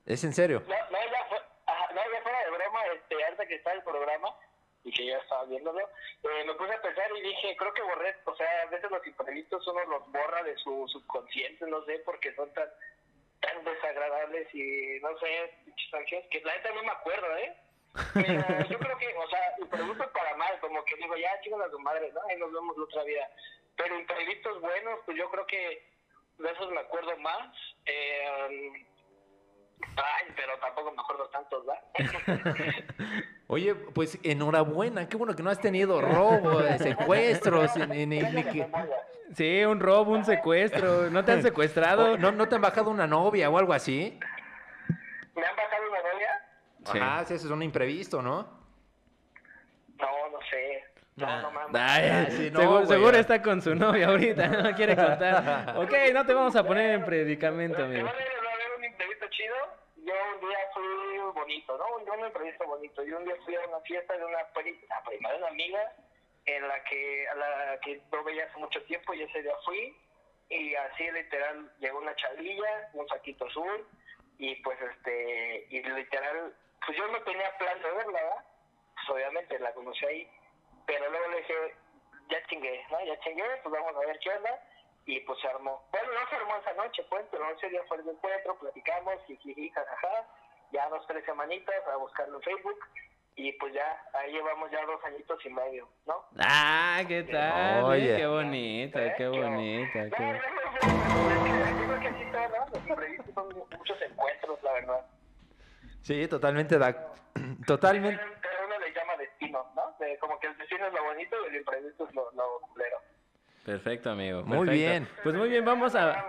es en serio. No, no, ya, fue, ajá, no, ya fuera de broma, este, ahorita que está el programa y que ya estaba viéndolo, eh, me puse a pensar y dije, creo que borré, o sea, a veces los imprevistos uno los borra de su subconsciente, no sé, porque son tan, tan desagradables y no sé, ansias, que la neta no me acuerdo, ¿eh? Pero yo creo que, o sea, imprevistos para mal, como que digo, ya chingan a su madre, ¿no? Ahí nos vemos la otra vida. Pero imprevistos buenos, pues yo creo que de esos me acuerdo más. Eh, Ay, pero tampoco me acuerdo tantos, ¿verdad? Oye, pues enhorabuena, qué bueno que no has tenido robo, secuestros, ni, ni- ni que- Sí, un robo, un secuestro. ¿No te han secuestrado? no, no te han bajado una novia o algo así. ¿Me han bajado una novia? Sí. Ajá, sí, eso es un imprevisto, ¿no? No, no sé. No, no mames. Ay, Ah, sí, no, seguro, está con su novia ahorita, no quiere contar. Ok, no te vamos a poner en predicamento, Te amigo. ver- va a haber un imprevisto chido. Yo un día fui bonito, ¿no? Un, un imprevisto bonito. Yo un día fui a una fiesta de una prima de una amiga en la que a la que no veía hace mucho tiempo y ese día fui y así literal llegó una chavilla, un saquito azul y pues este y literal pues yo no tenía plan de verla, ¿verdad? Pues obviamente la conocí ahí, pero luego le dije ya chingué, ¿no? Ya chingué, pues vamos a ver qué onda y pues se armó. Bueno, no se armó esa noche, pues, pero ese día fue el encuentro, platicamos, jiji, jajaja, ya dos, tres semanitas a buscarlo en Facebook y pues ya, ahí llevamos ya dos añitos y medio, ¿no? Ah, ¿qué tal? Oye. eh? Qué bonito, ¿Eh? qué bonito. No, qué- no, no, no, yo creo que así todo, ¿no? Los imprevistos son muchos encuentros, la verdad. Sí, totalmente da, totalmente. Pero, uno le llama destino, ¿no? De- como que el destino es lo bonito y el imprevisto es lo, lo culero. Perfecto, amigo. Muy perfecto. bien. Pues muy bien, vamos a.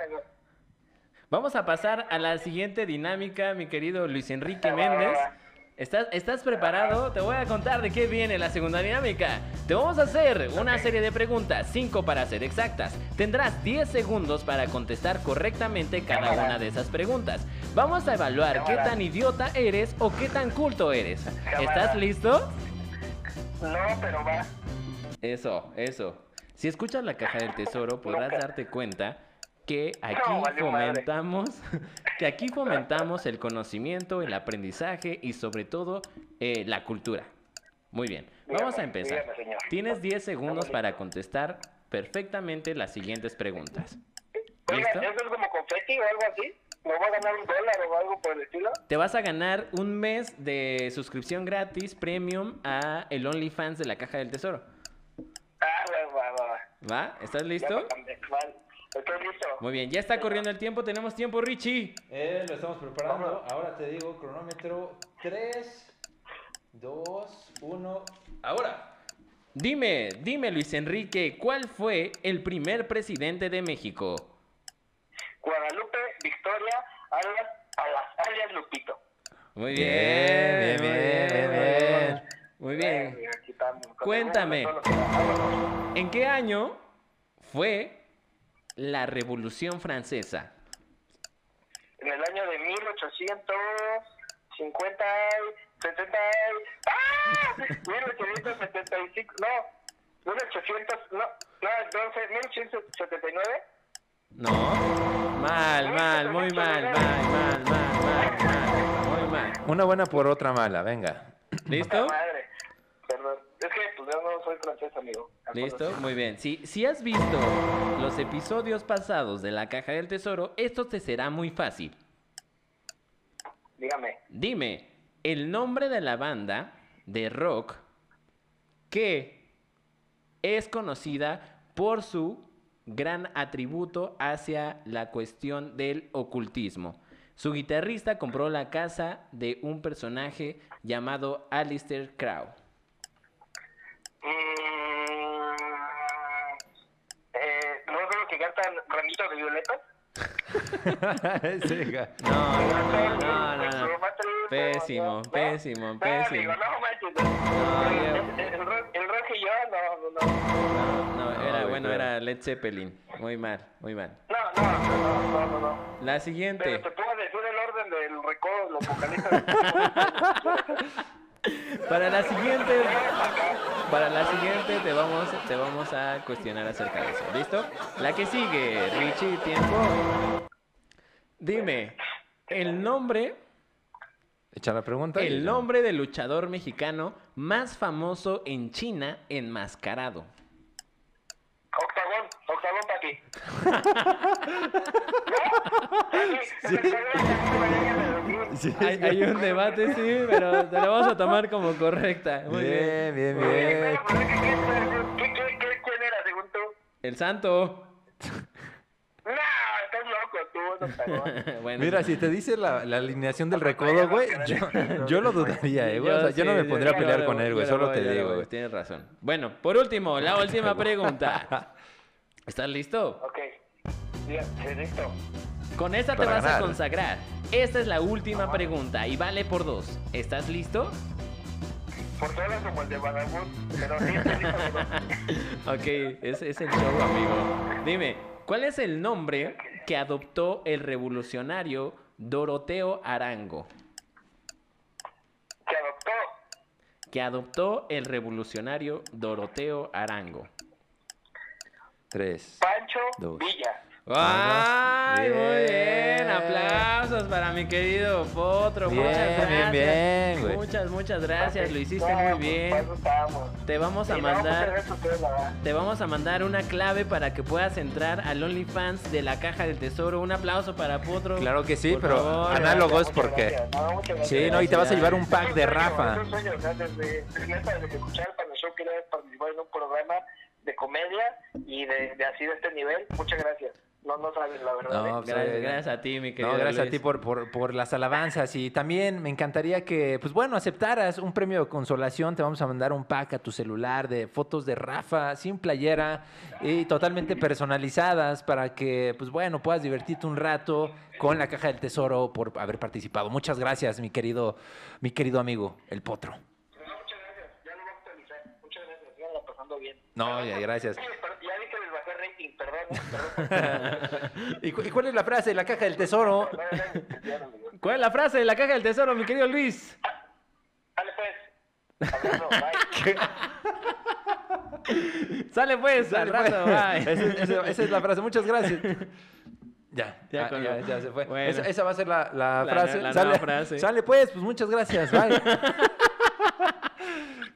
vamos a pasar a la siguiente dinámica, mi querido Luis Enrique Méndez. ¿Estás, ¿Estás preparado? Te voy a contar de qué viene la segunda dinámica. Te vamos a hacer una serie de preguntas, 5 para ser exactas. Tendrás 10 segundos para contestar correctamente cada una de esas preguntas. Vamos a evaluar qué tan idiota eres o qué tan culto eres. ¿Estás listo? No, pero va. Eso, eso. Si escuchas la caja del tesoro, podrás darte cuenta que aquí No, fomentamos, que aquí fomentamos el conocimiento, el aprendizaje y sobre todo eh, la cultura. Muy bien, vamos a empezar. dígame. Tienes 10 segundos para contestar perfectamente las siguientes preguntas. ¿Listo? ¿eso es como confeti o algo así? ¿Me voy a ganar un dólar o algo por el estilo? Te vas a ganar un mes de suscripción gratis premium a el OnlyFans de la caja del tesoro. Ah, va, va, va. ¿Va? ¿Estás Ya listo? Vale. Estoy listo. Muy bien, ya está corriendo el tiempo, tenemos tiempo, Richie. Eh, lo estamos preparando. Ahora te digo, cronómetro 3, 2, 1. Ahora. Dime, dime Luis Enrique, ¿cuál fue el primer presidente de México? Guadalupe, Victoria, alias, alias, alias Lupito. Muy Bien, bien, bien, muy bien, bien, bien. Muy bien. Cuéntame. ¿En qué año fue la Revolución Francesa? En el año de 1850, y- 70, y- ¡ah! 1875, no, 1800, no, no, entonces 1879. No. Mal, mal, muy mal, mal, mal, mal, mal, mal. Muy mal. Una buena por otra mala, venga. ¿Listo? Madre. Perdón. Es que soy francés, amigo. ¿Listo? Muy bien. Si, si has visto los episodios pasados de la Caja del Tesoro, esto te será muy fácil. dígame. Dime, el nombre de la banda de rock que es conocida por su gran atributo hacia la cuestión del ocultismo. Su guitarrista compró la casa de un personaje llamado Alistair Crow. Mm, eh, ¿No es lo que cantan Ramito de Violeta? Sí, No, no, no, no, no. Pésimo, pésimo, pésimo. El- rock- y yo, no, no, no. No, era, bueno, pero- era Led Zeppelin. Muy mal, muy mal. No, no, no, no, no, no. La Pero siguiente. te puedo decir el orden del recodo, los vocalistas. Para la siguiente, para la siguiente te vamos, te vamos a cuestionar acerca de eso. ¿Listo? La que sigue, Richie, tiempo. Dime, el nombre, Echa la pregunta. el ya. nombre del luchador mexicano más famoso en China enmascarado. Octagón, octagón, papi. Sí. Sí. Sí, Hay, hay un debate, sí, pero te lo vamos a tomar como correcta. Muy bien. Bien, bien, bien. ¿Qué, qué, qué, quién era, según tú? El santo. No, estás loco, tú, octagón. bueno, Mira, si te dice la, la alineación del recodo, güey, yo, yo lo dudaría, eh, güey. O sea, yo no me pondría a yo pelear lo- con él, güey. yo lo Solo voy, te yo digo, güey. Tienes razón. Bueno, por último, la última pregunta. ¿Estás listo? Ok. Ya, sí, listo. Con esta te vas a consagrar. Esta es la última pregunta y vale por dos. ¿Estás listo? Por todas como el de Badabun, pero sí. Ok, ese es el show, amigo. Dime, ¿cuál es el nombre que adoptó el revolucionario Doroteo Arango? Que adoptó Que adoptó el revolucionario Doroteo Arango. Tres. Pancho Dos. Villa. ¡Ay, muy bien! Bien. Aplausos para mi querido Potro. Bien, muchas bien, gracias. bien, güey. Muchas, muchas gracias. Lo hiciste muy pues, bien. para eso estábamos. Te vamos a muchas mandar. gracias a ustedes, la verdad. Te vamos a mandar una clave para que puedas entrar al OnlyFans de la Caja del Tesoro. Un aplauso para Potro. Claro que sí, Por pero favor. análogos porque... No. Sí, no, y te vas a llevar un pack de Rafa. Participar en un programa de comedia y de, de así de este nivel. Muchas gracias. No, no sabes la verdad. No, ¿eh? pues, Gracias, eh, gracias a ti, mi querido. No, gracias a ti por, por, por las alabanzas y también me encantaría que, pues bueno, aceptaras un premio de consolación. Te vamos a mandar un pack a tu celular de fotos de Rafa sin playera y totalmente personalizadas para que, pues bueno, puedas divertirte un rato con la caja del tesoro por haber participado. Muchas gracias, mi querido, mi querido amigo, el potro. No, muchas gracias. Ya lo voy a actualizar. Muchas gracias. Pasando bien. No, ya, gracias. Sí, pero ya vi que les bajé rating. Perdón. perdón. ¿Y, cu- y cuál es la frase de la caja del tesoro? ¿Cuál es la frase de la Caja del Tesoro, mi querido Luis? Dale pues. Abrazo. Bye. Sale pues, al Sale, rato, pues. bye. Esa, esa- esa es la frase. Muchas gracias. Ya, Ya ya, con- ya, ya se fue. Bueno. Esa, esa va a ser la, la La- frase. la sale, frase. sale pues, pues muchas gracias. Bye.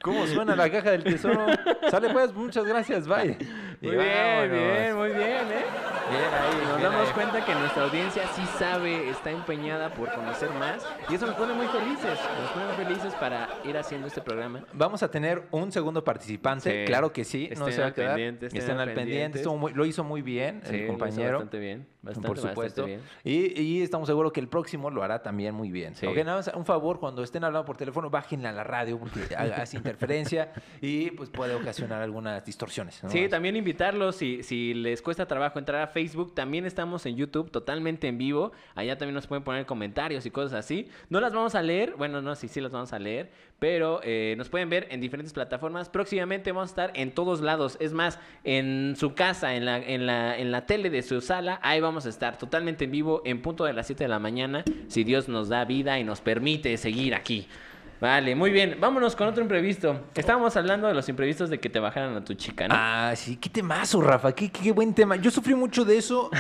¿Cómo suena la caja del tesoro? Sale pues, muchas gracias. Bye. Muy bien, vámonos. bien, muy bien, ¿eh? Bien ahí, Nos bien damos ahí. cuenta que nuestra audiencia sí sabe, está empeñada por conocer más y eso nos pone muy felices, nos pone muy felices para ir haciendo este programa. Vamos a tener un segundo participante, Sí. claro que sí, no Estén se va a al quedar. pendiente, estén Estén al pendiente, muy- lo hizo muy bien Sí, lo el hizo compañero. Bastante bien, bastante, por supuesto. bastante bien. Y, y estamos seguros que el próximo lo hará también muy bien. Sí. Nada más un favor, cuando estén hablando por teléfono, bájenle a la radio porque ha- hace interferencia y pues puede ocasionar algunas distorsiones. ¿no? Sí, también invitarlos, si, les cuesta trabajo entrar a Facebook, también estamos en YouTube totalmente en vivo. Allá también nos pueden poner comentarios y cosas así. No las vamos a leer, bueno, no, sí, sí las vamos a leer, pero eh, nos pueden ver en diferentes plataformas. Próximamente vamos a estar en todos lados. Es más, en su casa, en la, en la, en la tele de su sala, ahí vamos a estar totalmente en vivo en punto de las 7 de la mañana, si Dios nos da vida y nos permite seguir aquí. Vale, muy bien. Vámonos con otro imprevisto. Estábamos hablando de los imprevistos de que te bajaran a tu chica, ¿no? Ah, sí, qué temazo, Rafa, qué, qué buen tema. Yo sufrí mucho de eso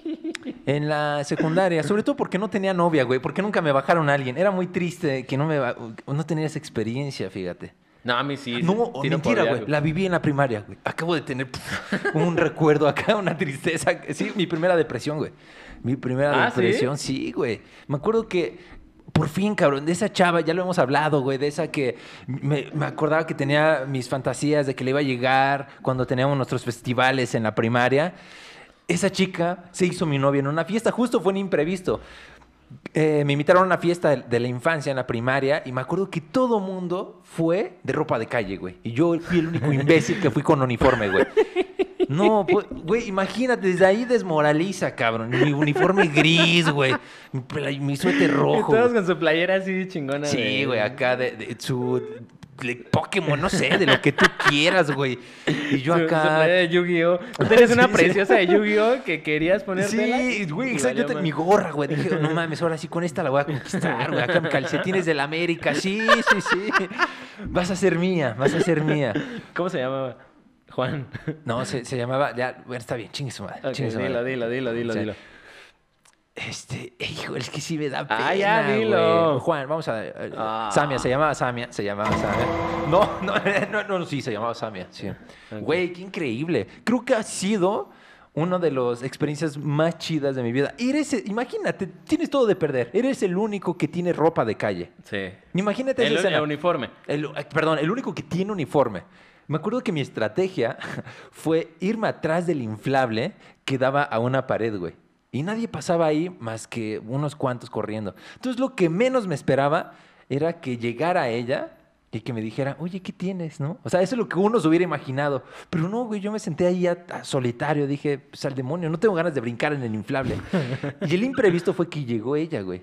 en la secundaria, sobre todo porque no tenía novia, güey, porque nunca me bajaron a alguien. Era muy triste que no me no tenía esa experiencia, fíjate. No, a mí sí. No, mentira, güey. La viví en la primaria, güey. Acabo de tener un recuerdo acá, una tristeza. Sí, mi primera depresión, güey. Mi primera ¿Ah, depresión, sí, güey. Me acuerdo que por fin, cabrón, de esa chava, ya lo hemos hablado, güey, de esa que me, acordaba que tenía mis fantasías de que le iba a llegar cuando teníamos nuestros festivales en la primaria. Esa chica se hizo mi novia en una fiesta, justo fue un imprevisto. Eh, me invitaron a una fiesta de, de la infancia en la primaria y me acuerdo que todo mundo fue de ropa de calle, güey. Y yo fui el único imbécil que fui con uniforme, güey. No, pues, güey, imagínate, desde ahí desmoraliza, cabrón. Mi uniforme gris, güey. Mi, play- mi suéter rojo. Todos con su playera así chingona. Sí, güey, acá de, de su de Pokémon, no sé, de lo que tú quieras, güey. Y yo acá. de Yu-Gi-Oh! Tú tenías una preciosa de Yu-Gi-Oh! que querías ponértela. Sí, güey, exacto. Ten- mi gorra, güey. Dije, no mames, ahora sí con esta la voy a conquistar, güey. Acá mis calcetines del América. Sí, sí, sí. Vas a ser mía, vas a ser mía. ¿Cómo se llamaba? Juan. No, se, se llamaba. Ya, bueno, está bien, chingue su madre. Ok, chingue su dilo, madre. dilo, dilo, dilo. Este, hijo, es que sí me da pena. Ah, ya, dilo. güey. Juan, vamos a. eh, Ah. Samia, se llamaba Samia, se llamaba Samia. No, no, no, no, sí, se llamaba Samia, sí. Güey, qué increíble. Creo que ha sido una de las experiencias más chidas de mi vida. Eres, imagínate, tienes todo de perder. Eres el único que tiene ropa de calle. Sí. Imagínate El, esa escena. el uniforme. El- eh, perdón, el único que tiene uniforme. Me acuerdo que mi estrategia fue irme atrás del inflable que daba a una pared, güey. Y nadie pasaba ahí más que unos cuantos corriendo. Entonces lo que menos me esperaba era que llegara ella y que me dijera, oye, ¿qué tienes? ¿No? O sea, eso es lo que uno se hubiera imaginado. Pero no, güey, yo me senté ahí a- a solitario. Dije, pues al demonio, no tengo ganas de brincar en el inflable. y el imprevisto fue que llegó ella, güey.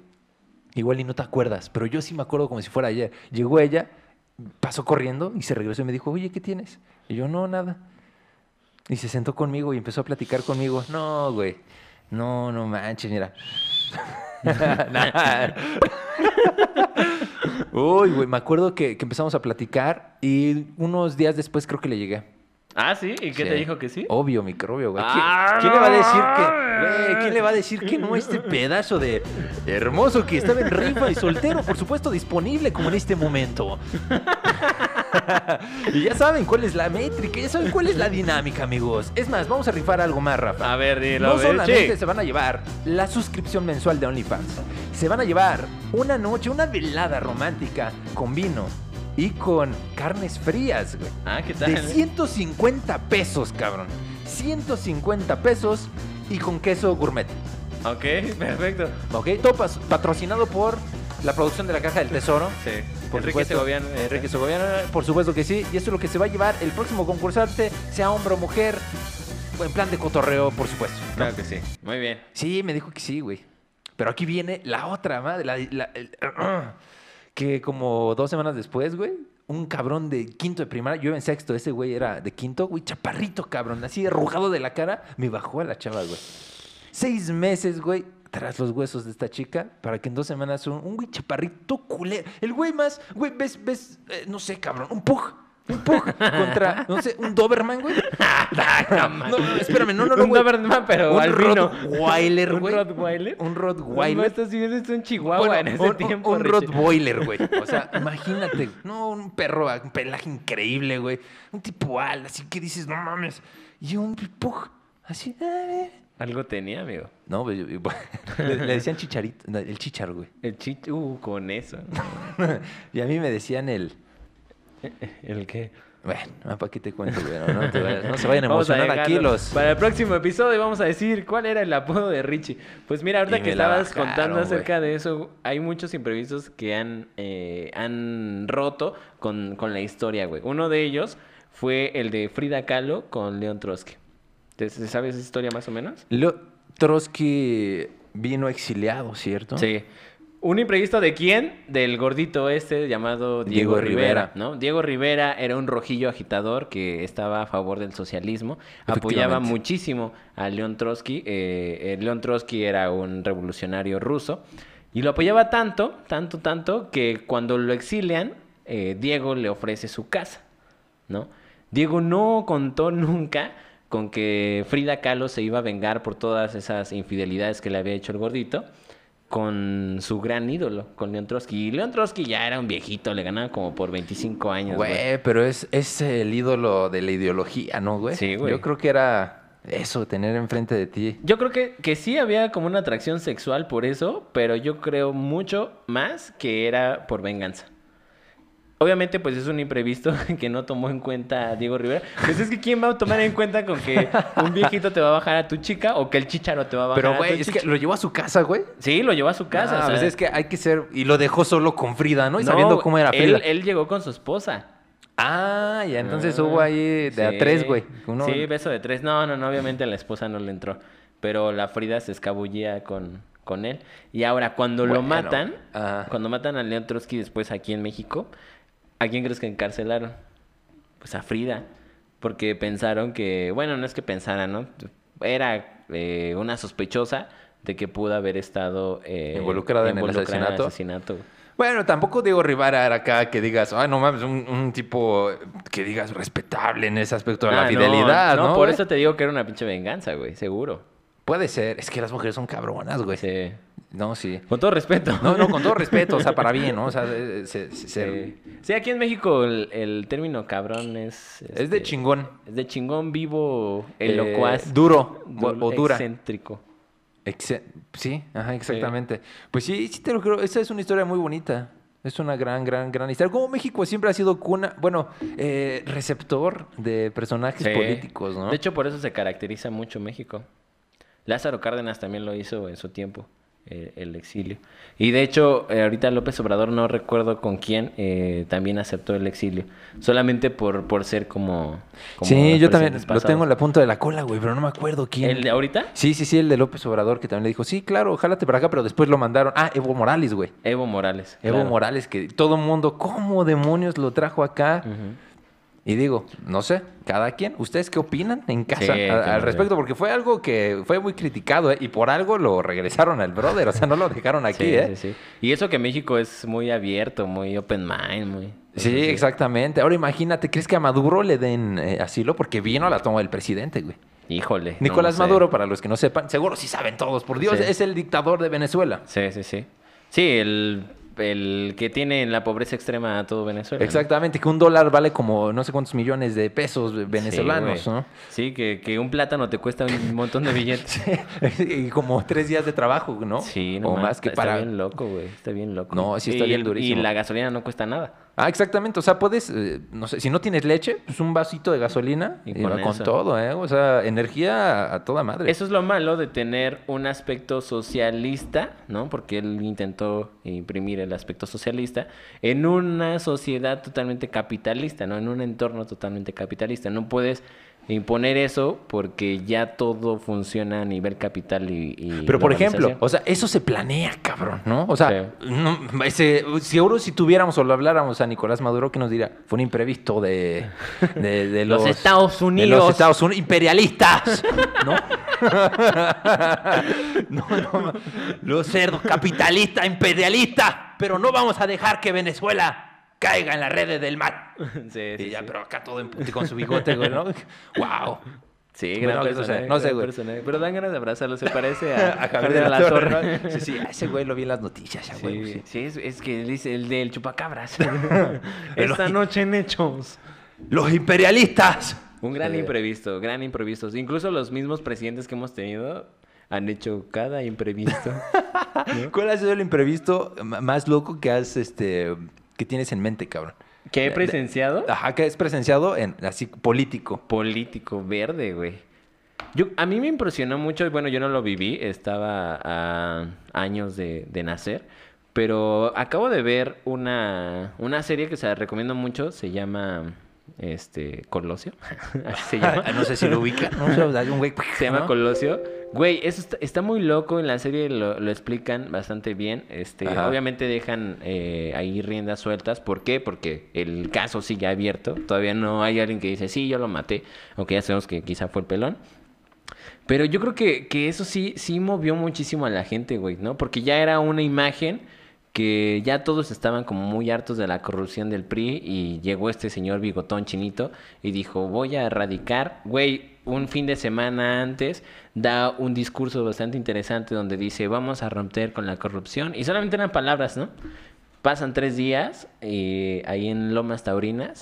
Igual y no te acuerdas, pero yo sí me acuerdo como si fuera ayer. Llegó ella, pasó corriendo y se regresó y me dijo, oye, ¿qué tienes? Y yo, no, nada. Y se sentó conmigo y empezó a platicar conmigo. No, güey. No, no manches, mira. Uy, güey, me acuerdo que, que empezamos a platicar y unos días después creo que le llegué. Ah, sí. ¿Y qué Sí. te dijo que sí? Obvio, microbio, güey. ¿Qui- Ah, ¿Quién, le va a decir que, no. güey, quién le va a decir que no este pedazo de hermoso que estaba en rifa y soltero, por supuesto, disponible como en este momento? y ya saben cuál es la métrica, ya saben cuál es la dinámica, amigos. Es más, vamos a rifar algo más, Rafa. A ver, dilo. No ver, solamente se van a llevar la suscripción mensual de OnlyFans, se van a llevar una noche, una velada romántica con vino y con carnes frías, güey. Ah, ¿qué tal? De 150 pesos, cabrón. 150 pesos y con queso gourmet. Ok, perfecto. ¿Ok? Todo patrocinado por la producción de la Caja del Tesoro. Sí. Por Enrique supuesto. Segoviano. Enrique Segoviano, por supuesto que sí. Y eso es lo que se va a llevar el próximo concursante, sea hombre o mujer. En plan de cotorreo, por supuesto. ¿no? Claro que sí. Muy bien. Sí, me dijo que sí, güey. Pero aquí viene la otra, madre. la- la- el- que como dos semanas después, güey, un cabrón de quinto de primaria, yo iba en sexto, ese güey era de quinto, güey, chaparrito, cabrón, así arrugado de la cara, me bajó a la chava, güey. Seis meses, güey, tras los huesos de esta chica, para que en dos semanas un, un güey chaparrito culero. El güey más, güey, ves, ves, eh, no sé, cabrón, un pug. Un pug contra, no sé, un Doberman, güey. no, no, espérame, no, no, no, un güey. Doberman, pero Un albino. Rottweiler, ¿Un güey. Rottweiler? Un No, Rottweiler. esto sí es un chihuahua Bueno, en ese un, un- tiempo. un. Rottweiler, güey. O sea, imagínate. No, un perro, un pelaje increíble, güey. Un tipo al, así que dices, no mames. Y un pug, así. eh. Algo tenía, amigo. No, yo- le, le decían chicharito, no, el chichar, güey. El chich... Uh, con eso. Y a mí me decían el. ¿El qué? Bueno, ¿para qué te cuento, güey? No, no te vayas- no se vayan a emocionar aquí los. Para el próximo episodio vamos a decir cuál era el apodo de Richie. Pues mira, ahorita Y que estabas bajaron, contando acerca de eso, hay muchos imprevistos que han, eh, han roto con, con la historia, güey. Uno de ellos fue el de Frida Kahlo con Leon Trotsky. ¿Te, te sabes esa historia más o menos? Leo Trotsky vino exiliado, ¿cierto? Sí. Un imprevisto de quién? Del gordito este llamado Diego, Diego Rivera, Rivera. ¿no? Diego Rivera era un rojillo agitador que estaba a favor del socialismo, apoyaba muchísimo a León Trotsky. eh, eh, León Trotsky era un revolucionario ruso y lo apoyaba tanto, tanto, tanto que cuando lo exilian, eh, Diego le ofrece su casa, ¿no? Diego no contó nunca con que Frida Kahlo se iba a vengar por todas esas infidelidades que le había hecho el gordito con su gran ídolo, con Leon Trotsky. Y Leon Trotsky ya era un viejito, le ganaba como por 25 años. güey. Pero es, es el ídolo de la ideología, ¿no, güey? Sí, güey. Yo creo que era eso, tener enfrente de ti. Yo creo que, que sí había como una atracción sexual por eso, pero yo creo mucho más que era por venganza. Obviamente, pues es un imprevisto que no tomó en cuenta Diego Rivera. Pues es que ¿quién va a tomar en cuenta con que un viejito te va a bajar a tu chica o que el chicharo te va a bajar Pero, a güey, tu es chicha? que lo llevó a su casa, güey. Sí, lo llevó a su casa. Ah, o sea, pues es que hay que ser... Y lo dejó solo con Frida, ¿no? Y no, sabiendo cómo era Frida. él llegó con su esposa. Ah, ya entonces Ah, hubo ahí de a tres, güey. Uno- Sí, beso de tres. No, no, no, obviamente la esposa no le entró. Pero la Frida se escabullía con, con él. Y ahora, cuando lo matan, cuando matan a León Trotsky después aquí en México, ¿a quién crees que encarcelaron? Pues a Frida. Porque pensaron que, bueno, no es que pensaran, ¿no? Era eh, una sospechosa de que pudo haber estado eh, Involucrada en el asesinato. asesinato. Bueno, tampoco Diego Rivera era acá que digas, ay, no mames, un, un tipo que digas respetable en ese aspecto de la Ah, no, fidelidad, ¿no? por güey? eso te digo que era una pinche venganza, güey, seguro. Puede ser. Es que las mujeres son cabronas, güey. Sí. No, sí. Con todo respeto. No, no, con todo respeto, o sea, para bien, ¿no? O sea, se- Sí. Aquí en México el, el término cabrón es... es de este, chingón. Es de chingón, vivo, Eh, elocuaz. duro o, dura. Excéntrico. Sí, ajá, exactamente. Pues sí, sí te lo creo. Esta es una historia muy bonita. Es una gran, gran, gran historia. Como México siempre ha sido cuna, bueno, eh, receptor de personajes Sí. políticos, ¿no? De hecho, por eso se caracteriza mucho México. Lázaro Cárdenas también lo hizo en su tiempo, el exilio. Y de hecho, eh, ahorita López Obrador, no recuerdo con quién, eh, también aceptó el exilio. Solamente por, por ser como... como sí, yo también lo tengo en la punta de la cola, güey, pero no me acuerdo quién. ¿El de ahorita? Sí, sí, sí, el de López Obrador, que también le dijo, sí, claro, jálate para acá, pero después lo mandaron. Ah, Evo Morales, güey. Evo Morales. Evo claro. Morales, que todo mundo, ¿cómo demonios lo trajo acá? Ujú. Y digo, no sé, cada quien. ¿Ustedes qué opinan en casa Sí, a- que al respecto? Porque fue algo que fue muy criticado, ¿eh? Y por algo lo regresaron al brother, o sea, no lo dejaron aquí, sí, ¿eh? sí, sí. Y eso que México es muy abierto, muy open mind, muy... Sí, exactamente. Ahora imagínate, ¿crees que a Maduro le den eh, asilo? Porque vino a la toma del presidente, güey. Híjole. no Nicolás sé. Maduro, para los que no sepan, seguro sí saben todos, por Dios, es el dictador de Venezuela. Sí, sí, sí. Sí, el, el que tiene en la pobreza extrema a todo Venezuela. ¿no? Exactamente, que un dólar vale como no sé cuántos millones de pesos venezolanos, Sí, güey. ¿no? Sí, que, que un plátano te cuesta un montón de billetes. y como tres días de trabajo, ¿no? Sí, no o más, más que está, para... está bien loco, güey. Está bien loco. No, sí está Y bien el- durísimo. Y la gasolina no cuesta nada. Ah, exactamente. O sea, puedes, eh, no sé, si no tienes leche, pues un vasito de gasolina y, Y con todo, ¿eh? O sea, energía a toda madre. Eso es lo malo de tener un aspecto socialista, ¿no? Porque él intentó imprimir el aspecto socialista en una sociedad totalmente capitalista, ¿no? En un entorno totalmente capitalista. No puedes imponer eso porque ya todo funciona a nivel capital y... y Pero por ejemplo, o sea, eso se planea, cabrón, ¿no? O sea, Sí. no, ese, seguro si tuviéramos o lo habláramos a Nicolás Maduro, que nos diría? Fue un imprevisto de, de, de Los los, Estados de Unidos. los Estados Unidos, imperialistas, ¿no? no, no, los cerdos capitalistas, imperialistas, pero no vamos a dejar que Venezuela caiga en las redes del mal. Sí, Y sí, ya, sí. pero acá todo en puti con su bigote, güey, ¿no? ¡Wow! Sí, Bueno, gran que no sé, personaje, no sé, gran güey. personaje. Pero dan ganas de abrazarlo, se parece a, A Javier de la Torre. ¿no? Sí, sí, a ese güey lo vi en las noticias, ya, güey. Sí, sí. sí, es, es que dice el del chupacabras. Esta noche en Hechos. ¡Los imperialistas! Un gran Sí. imprevisto, gran imprevisto. Incluso los mismos presidentes que hemos tenido han hecho cada imprevisto. ¿Cuál ha sido el imprevisto más loco que has, este, que tienes en mente, cabrón? ¿Qué he presenciado? Ajá, que has presenciado en, así, político. Político verde, güey. Yo, a mí me impresionó mucho, y bueno, yo no lo viví, estaba a años de, de nacer, pero acabo de ver una, una serie que se la recomiendo mucho, se llama este Colosio, así se llama. no sé si lo ubica. No sé, hay un güey. Se llama ¿no? Colosio. Güey, eso está, está muy loco. En la serie lo, lo explican bastante bien. Este, Ajá. obviamente dejan eh, ahí riendas sueltas. ¿Por qué? Porque el caso sigue abierto. Todavía no hay alguien que dice, sí, yo lo maté. Aunque ya sabemos que quizá fue el pelón. Pero yo creo que, que eso sí, sí movió muchísimo a la gente, güey, ¿no? Porque ya era una imagen que ya todos estaban como muy hartos de la corrupción del PRI y llegó este señor bigotón chinito y dijo, voy a erradicar, güey, un fin de semana antes da un discurso bastante interesante donde dice, vamos a romper con la corrupción y solamente eran palabras, ¿no? Pasan tres días eh, ahí en Lomas Taurinas.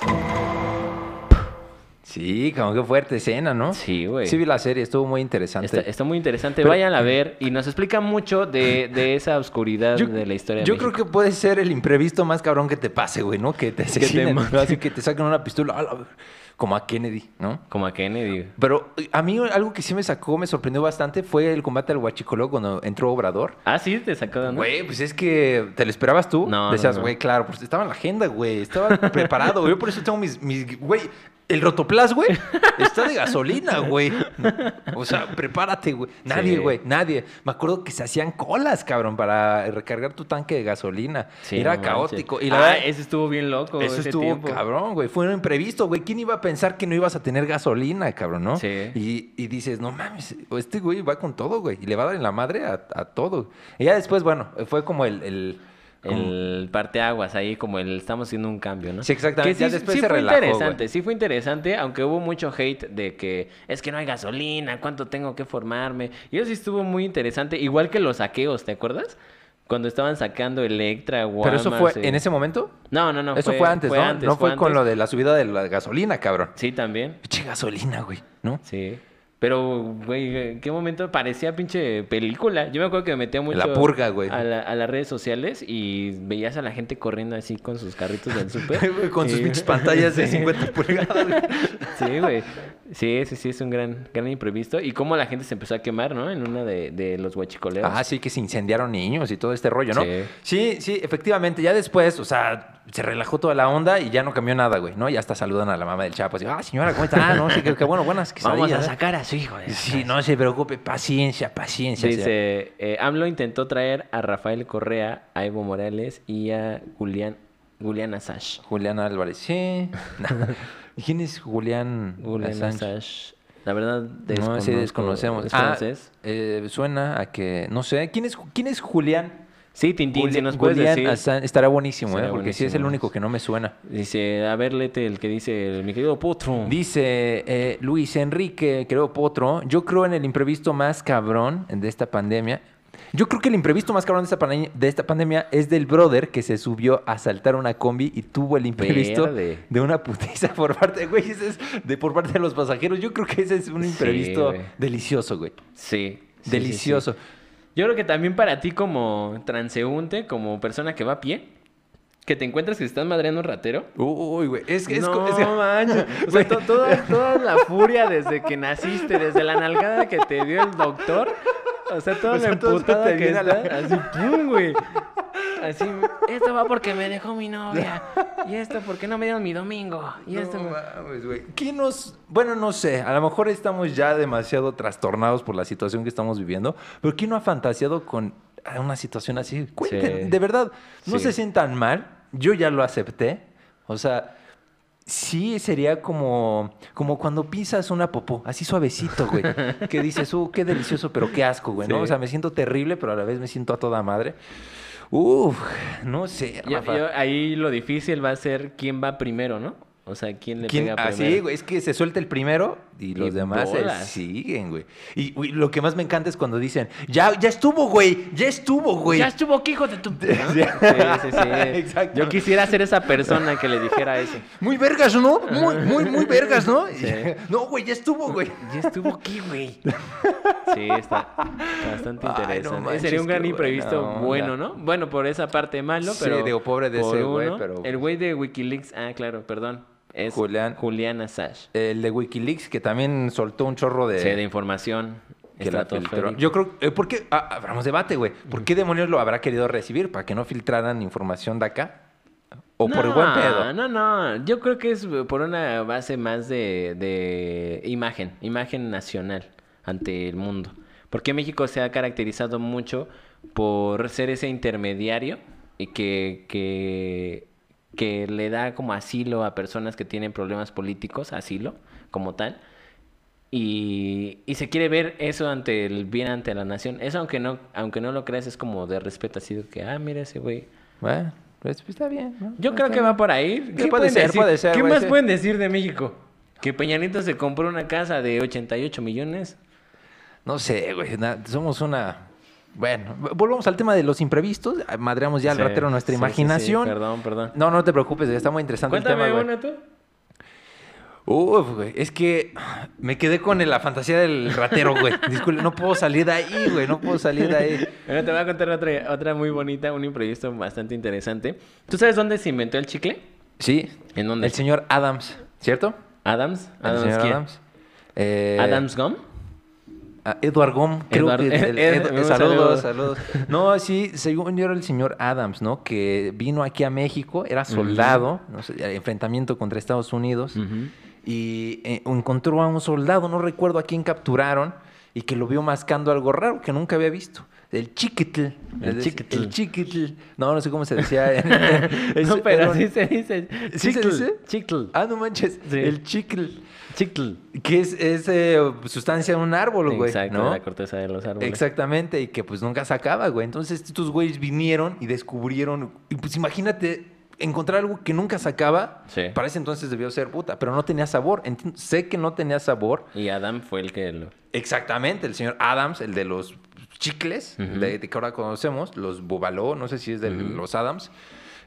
Sí, como que fuerte escena, ¿no? Sí, güey. Sí vi la serie, estuvo muy interesante. Está, está muy interesante. Pero- Vayan a ver y nos explica mucho de, de esa oscuridad Yo- de la historia. de Yo creo que puede ser el imprevisto más cabrón que te pase, güey, ¿no? Que te asesinen, así que te saquen una pistola, como a Kennedy, ¿no? Como a Kennedy. Pero eh, a mí algo que sí me sacó, me sorprendió bastante fue el combate al Huachicoleo cuando entró Obrador. Ah, sí, te sacó de. Güey, pues es que te lo esperabas tú. No, Decías, no. güey, claro, pues estaba en la agenda, güey. Estaba preparado. Yo por eso tengo mis, mis güey. El rotoplas, güey, está de gasolina, güey. O sea, prepárate, güey. Nadie, Sí. güey, nadie. Me acuerdo que se hacían colas, cabrón, para recargar tu tanque de gasolina. Sí, Era no manches. caótico. Y la ah, verdad, ese estuvo bien loco. eso ese estuvo tiempo. cabrón, güey. Fue un imprevisto, güey. ¿Quién iba a pensar que no ibas a tener gasolina, cabrón, no? Sí. Y, y dices, no mames, este güey va con todo, güey. Y le va a dar en la madre a, a todo. Y ya después, bueno, fue como el... el El parteaguas ahí, como el estamos haciendo un cambio, ¿no? Sí, exactamente. Que Ya sí, después sí se fue relajó, interesante, sí fue interesante, aunque hubo mucho hate de que es que no hay gasolina, cuánto tengo que formarme. Y eso sí estuvo muy interesante, igual que los saqueos, ¿te acuerdas? Cuando estaban sacando Electra, Pero eso fue eh. en ese momento. No, no, no. eso fue, antes, ¿no? antes, no fue, con antes. lo de la subida de la gasolina, cabrón. Sí, también. Pinche gasolina, güey, ¿no? Sí. Pero, güey, ¿en qué momento parecía pinche película? Yo me acuerdo que me metía mucho La purga, güey. a, la- a las redes sociales y veías a la gente corriendo así con sus carritos del súper. Con sus pinches pantallas de Sí. 50 pulgadas. güey. Sí, güey. Sí, sí, sí, es un gran, gran imprevisto. Y cómo la gente se empezó a quemar, ¿no? En una de, de los huachicoleos. Ah, sí, que se incendiaron niños y todo este rollo, ¿no? Sí. Sí, sí, efectivamente. Ya después, o sea, se relajó toda la onda y ya no cambió nada, güey, ¿no? Ya hasta saludan a la mamá del Chapo. Así, ah, señora, ¿cómo está? Ah, no, sí, qué, qué bueno, buenas Vamos a ¿eh?". sacar a su hijo. de- Sí, no se preocupe, paciencia, paciencia. Dice, eh, AMLO intentó traer a Rafael Correa, a Evo Morales y a Julián, Julián Assange. Julián Álvarez, sí. ¿Y ¿Quién es Julián, Julián Assange? Assange. La verdad, No, sí, desconocemos. ¿Es Ah, eh, suena a que, no sé, ¿quién es, quién es Julián? Sí, Tintín, si Julián- nos puedes decir. Assange. Estará buenísimo, ¿eh? Porque sí es el único que no me suena. Dice, a ver, léete el que dice mi querido Potro. Dice eh, Luis Enrique, creo Potro, yo creo en el imprevisto más cabrón de esta pandemia. Yo creo que el imprevisto más cabrón de esta, pandemia, de esta pandemia es del brother que se subió a saltar una combi y tuvo el imprevisto Verde. de una putiza por parte, güey, ese es de por parte de los pasajeros. Yo creo que ese es un imprevisto delicioso, güey. Sí. sí, sí, sí. Yo creo que también para ti como transeúnte, como persona que va a pie, que te encuentras que te están madreando un ratero. Uy, güey, es que es, no es manches. O sea, to- toda, toda la furia desde que naciste, desde la nalgada que te dio el doctor. O sea, toda O la sea, emputada que a la- está, Así, pum, güey. Así, esto va porque me dejó mi novia. Y esto porque no me dieron mi domingo. Y esto... No mames, güey. ¿Quién nos.? Bueno, no sé. A lo mejor estamos ya demasiado trastornados por la situación que estamos viviendo. Pero ¿quién no ha fantaseado con ah, una situación así? Cuenten, Sí. de verdad. No Sí. se sientan mal. Yo ya lo acepté. O sea. Sí, sería como, como cuando pisas una popó, así suavecito, güey. que dices, uh, qué delicioso, pero qué asco, güey, ¿no? Sí. O sea, me siento terrible, pero a la vez me siento a toda madre. Uf, no sé, Yo- Rafa. yo- ahí lo difícil va a ser quién va primero, ¿no? O sea, quién le ¿Quién? pega Así, primero. güey, es que se suelta el primero y los Y demás se siguen, güey. Y güey, lo que más me encanta es cuando dicen, ya, ya estuvo, güey, ya estuvo, güey. Ya estuvo aquí, hijo de tu... ¿no? Sí. Sí, sí, sí. Exacto. Yo quisiera ser esa persona que le dijera eso. Muy vergas, ¿no? Muy, muy, muy vergas, ¿no? Sí. No, güey, ya estuvo, güey. Ya estuvo aquí, güey. Sí, está bastante Ay, no interesante. manches, Sería un qué gran imprevisto bueno, ¿no? Bueno, por esa parte malo, Sí, pero... digo, pobre de ese güey, pero- El güey de Wikileaks, ah, claro, perdón. Es Julián. Julián Assange. El de Wikileaks, que también soltó un chorro de... Sí, de información. que la filtró. Yo creo, eh, ¿por qué? Ah, abramos debate, güey. ¿Por qué demonios lo habrá querido recibir? ¿Para que no filtraran información de acá? ¿O por el buen pedo? No, no, yo creo que es por una base más de, de imagen, imagen nacional ante el mundo. Porque México se ha caracterizado mucho por ser ese intermediario y que, que, que le da como asilo a personas que tienen problemas políticos, asilo como tal. Y, y se quiere ver eso ante el bien ante la nación. Eso aunque no, aunque no lo creas, es como de respeto así de que, ah, mira ese güey. Bueno, pues está bien. ¿no? Yo creo que va por ahí. ¿Qué puede ser, decir? puede ser, ¿Qué más pueden decir de México? Que Peñanito se compró una casa de 88 millones. No sé, güey. Somos una. Bueno, volvamos al tema de los imprevistos. Madreamos ya al Sí, ratero nuestra sí, sí, sí, imaginación. Perdón, perdón. No, no te preocupes, está muy interesante el Cuéntame tema, güey. una tú. Uf, güey. Es que me quedé con la fantasía del ratero, güey. Disculpe, no puedo salir de ahí, güey. No puedo salir de ahí. Bueno, te voy a contar otra, otra muy bonita, un imprevisto bastante interesante. ¿Tú sabes dónde se inventó el chicle? Sí. ¿En dónde? El señor Adams, ¿cierto? Adams. El Adams, señor quién? Adams. Eh, Adams Gum. Edward Gom, creo Edward- que... el- Ed- un saludos, saludo. saludos. No, sí, según yo era el señor Adams, ¿no? Que vino aquí a México, era soldado, no sé, enfrentamiento contra Estados Unidos. Y eh, encontró a un soldado, no recuerdo a quién capturaron, y que lo vio mascando algo raro que nunca había visto. El chiquitl. El chiquitl. El chiquitl. No, no sé cómo se decía. No, pero un- así se dice. ¿Sí se Chicle, dice? Chicle. Ah, no manches. Sí. El chicle. Chicle. Que es, es eh, sustancia de un árbol, güey. Exacto, ¿no? la corteza de los árboles. Exactamente, y que pues nunca se acaba, güey. Entonces estos güeyes vinieron y descubrieron, y pues imagínate encontrar algo que nunca se acaba. Sí. Para ese entonces debió ser puta, pero no tenía sabor. Enti- sé que no tenía sabor. Y Adam fue el que lo... Exactamente, el señor Adams, el de los chicles, de, de que ahora conocemos, los Bubaló, no sé si es de los Adams.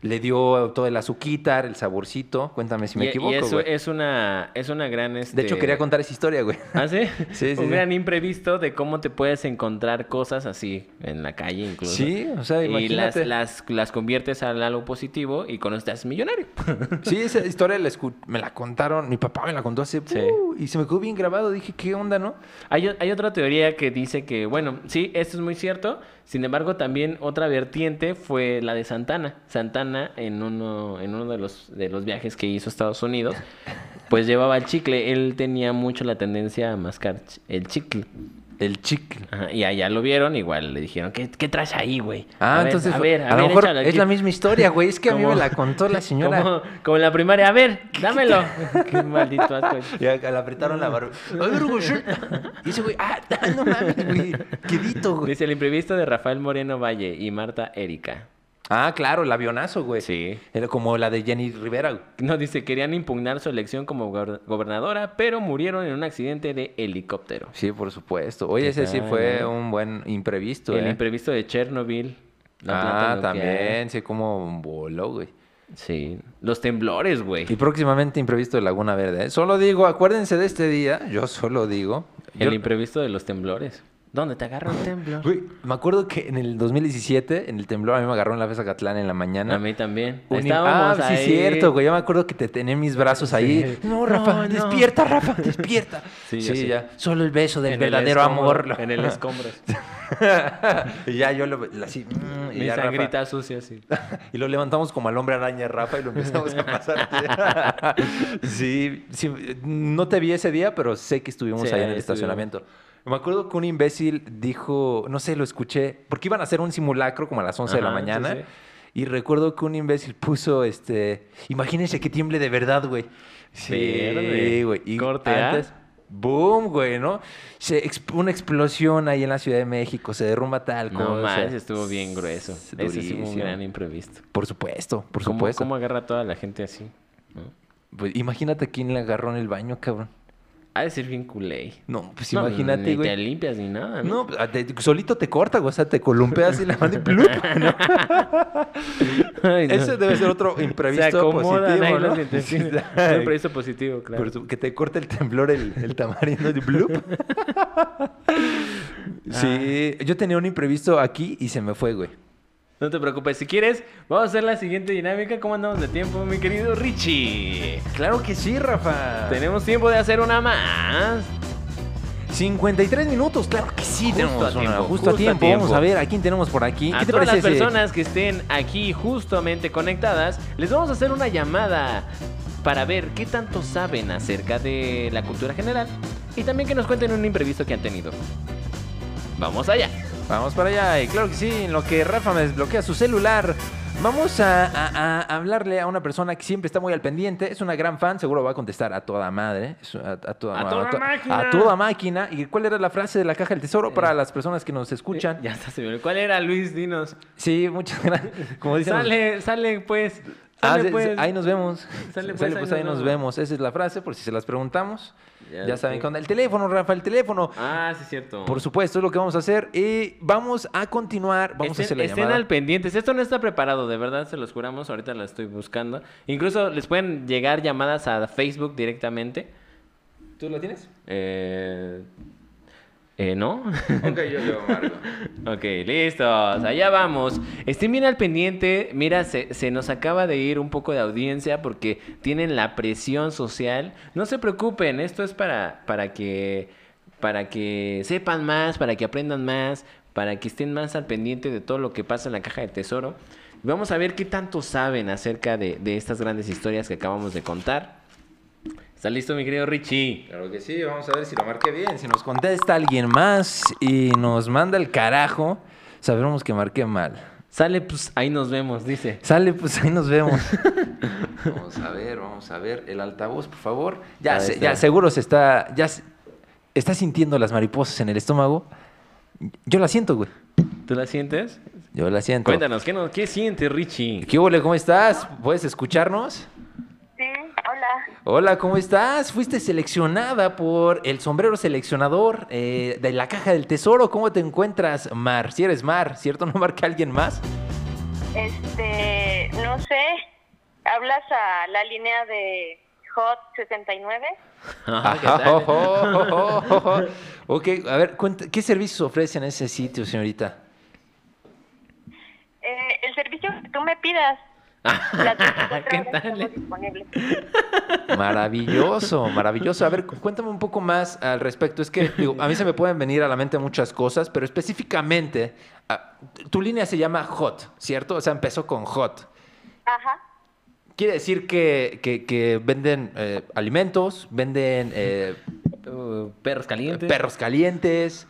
Le dio todo el azuquitar, el saborcito. Cuéntame si me y, equivoco, y eso güey. es una, es una gran... Este... De hecho, quería contar esa historia, güey. ¿Ah, sí? Sí, sí, Un sí. gran imprevisto de cómo te puedes encontrar cosas así en la calle incluso. Sí, o sea, Y las, imagínate. las, las conviertes a algo positivo y con haces millonario. Sí, esa historia la me la contaron, mi papá me la contó hace... Uh, y se me quedó bien grabado. Dije, ¿qué onda, no? Hay, hay otra teoría que dice que, bueno, sí, esto es muy cierto. Sin embargo, también otra vertiente fue la de Santana. Santana, en uno, en uno de, los, de los viajes que hizo a Estados Unidos, pues llevaba el chicle. Él tenía mucho la tendencia a mascar el chicle. El chicle. Ajá, y allá lo vieron, igual le dijeron, ¿qué, qué traes ahí, güey? Ah, A ver, entonces a ver, a, lo ver, mejor échalo es aquí". la misma historia, güey. Es que a mí me la contó la señora. Como, como en la primaria, a ver, dámelo. Qué maldito asco. Ya le apretaron la barba. A ver, güey. Y ese güey, ah, no mames, güey. Quedito, güey. Dice el imprevisto de Rafael Moreno Valle y Marta Erika. Ah, claro, el avionazo, güey. Sí. Era como la de Jenny Rivera. güey. No, dice, querían impugnar su elección como gober- gobernadora, pero murieron en un accidente de helicóptero. Sí, por supuesto. Oye, ¿Qué ese sí fue un buen imprevisto, el eh. imprevisto de Chernobyl. Ah, también, sí, como voló, güey. Sí. Los temblores, güey. Y próximamente imprevisto de Laguna Verde. ¿eh? Solo digo, acuérdense de este día. Yo solo digo. El yo- imprevisto de los temblores. ¿Dónde te agarra un temblor? Güey, me acuerdo que en el 2017, en el temblor, a mí me agarró en la Fesa Catlán en la mañana. A mí también. Un Estábamos ah, sí, ahí. cierto, güey. Yo me acuerdo que te tenía en mis brazos ahí. No, Rafa, No, no. despierta, Rafa, despierta. Sí, Sí, sí. ya. Solo el beso del En el verdadero amor. En el escombro. y ya yo lo así. mm, y, Mi ya Rafa- sucia, así. y lo levantamos como al hombre araña Rafa y lo empezamos a pasar. sí, sí, no te vi ese día, pero sé que estuvimos Sí, ahí en el estuvimos. Me acuerdo que un imbécil dijo, no sé, lo escuché, porque iban a hacer un simulacro como a las 11 de la sí, mañana. sí. Y recuerdo que un imbécil puso, este, imagínense que tiemble de verdad, güey. Sí, güey. Y Corte A. antes, boom, güey, ¿no? Se exp- una explosión ahí en la Ciudad de México, se derrumba tal No cosa. más, estuvo bien grueso. Ese sí un gran imprevisto. Por supuesto, por ¿Cómo, supuesto. ¿Cómo agarra a toda la gente así? ¿No? Pues imagínate quién le agarró en el baño, cabrón. Ha de ser bien culé. No, pues No, imagínate, ni te güey. limpias ni nada, ¿no? No, pues, a- te- solito te corta, güey. O sea, te columpeas y la mano y plup, ¿no? Ay, no. Debe ser otro Se imprevisto acomodan positivo. Un imprevisto positivo, claro. Su- que te corte el temblor el, el tamarindo de blup. sí, yo tenía un imprevisto aquí y se me fue, güey. No te preocupes. Si quieres, vamos a hacer la siguiente dinámica. ¿Cómo andamos de tiempo, mi querido Richie? Claro que sí, Rafa. Tenemos tiempo de hacer una más. 53 minutos, claro que sí. Justo tenemos a una- tiempo, justo, justo a a tiempo. Vamos a ver a quién tenemos por aquí. A ¿Qué te todas las ese- personas que estén aquí justamente conectadas, les vamos a hacer una llamada para ver qué tanto saben acerca de la cultura general y también que nos cuenten un imprevisto que han tenido. Vamos allá. Vamos para allá. Y claro que sí, en lo que Rafa me desbloquea su celular, vamos a, a- a hablarle a una persona que siempre está muy al pendiente. Es una gran fan, seguro va a contestar a toda madre. A, a toda, A toda to- máquina. A toda máquina. ¿Y cuál era la frase de la caja del tesoro para las personas que nos escuchan? Ya está, señor. ¿Cuál era, Luis? Dinos. Sí, muchas gracias. Como dicen Sale, sale, pues. Ah, pues. ahí nos vemos. Sale, Sale, pues, pues, ahí ahí nos nos vemos. Esa es la frase, por si se las preguntamos. Ya Ya, saben qué onda. El teléfono, Rafa, el teléfono. Ah, sí, es cierto. Por supuesto, es lo que vamos a hacer. Y vamos a continuar. Vamos estén, a hacer la estén llamada. al pendientes. Esto no está preparado, de verdad, se los juramos. Ahorita la estoy buscando. Incluso les pueden llegar llamadas a Facebook directamente. ¿Tú lo tienes? Eh, eh, ¿No? Ok, yo lo marco. ok, listos. Allá vamos. Estén bien al pendiente. Mira, se, se nos acaba de ir un poco de audiencia porque tienen la presión social. No se preocupen, esto es para, para que para que sepan más, para que aprendan más, para que estén más al pendiente de todo lo que pasa en la caja del tesoro. Vamos a ver qué tanto saben acerca de, de estas grandes historias que acabamos de contar. ¿Está listo, mi querido Richie? Claro que sí, vamos a ver si lo marqué bien. Si nos contesta alguien más y nos manda el carajo, sabremos que marqué mal. Sale, pues ahí nos vemos, dice. Sale, pues ahí nos vemos. vamos a ver, vamos a ver. El altavoz, por favor. Ya, se- ya seguro se está. Ya se- está sintiendo las mariposas en el estómago. Yo la siento, güey. ¿Tú la sientes? Yo la siento. Cuéntanos, ¿qué, no, qué siente Richie? ¿Qué hubo, ¿Cómo estás? ¿Puedes escucharnos? Hola. Hola, ¿cómo estás? Fuiste seleccionada por el sombrero seleccionador eh, de la caja del tesoro. ¿Cómo te encuentras, Mar? Si eres Mar, ¿cierto? ¿No marca alguien más? Este, no sé, hablas a la línea de Hot 69. Ah, ¿qué Ajá, tal? oh, oh. Ok, a ver, ¿qué servicios ofrecen en ese sitio, señorita? Eh, el servicio que tú me pidas. Las 24 ¿Qué tal? eh? Maravilloso, maravilloso. A ver, cu- cuéntame un poco más al respecto. Es que digo, a mí se me pueden venir a la mente muchas cosas, pero específicamente, ah, tu línea se llama Hot, ¿cierto? O sea, empezó con Hot. Ajá. Quiere decir que, que- que venden eh, alimentos, venden eh, perros calientes. perros calientes.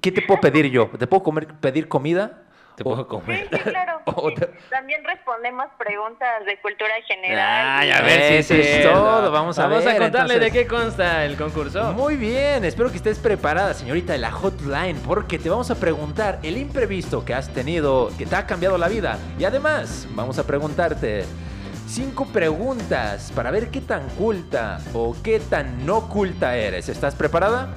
¿Qué te puedo pedir yo? ¿Te puedo comer, pedir comida? Te puedo Sí, comer. sí, claro. O sí. te- También respondemos preguntas de cultura general. Ay, a ver si Eso es todo, vamos a Vamos ver, a contarle entonces. de qué consta el concurso. Muy bien, espero que estés preparada, señorita de la hotline, porque te vamos a preguntar el imprevisto que has tenido, que te ha cambiado la vida. Y además, vamos a preguntarte cinco preguntas para ver qué tan culta o qué tan no culta eres. ¿Estás preparada?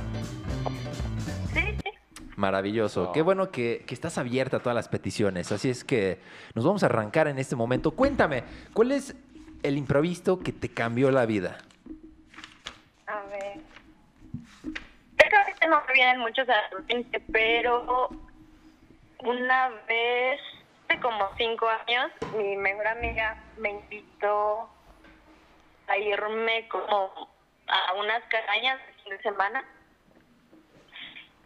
Maravilloso. Qué bueno que, que estás abierta a todas las peticiones. Así es que nos vamos a arrancar en este momento. Cuéntame, ¿cuál es el imprevisto que te cambió la vida? A ver. Creo que ahorita no me vienen muchos a la mente, pero una vez, hace como cinco años, mi mejor amiga me invitó a irme como a unas cabañas de fin de semana.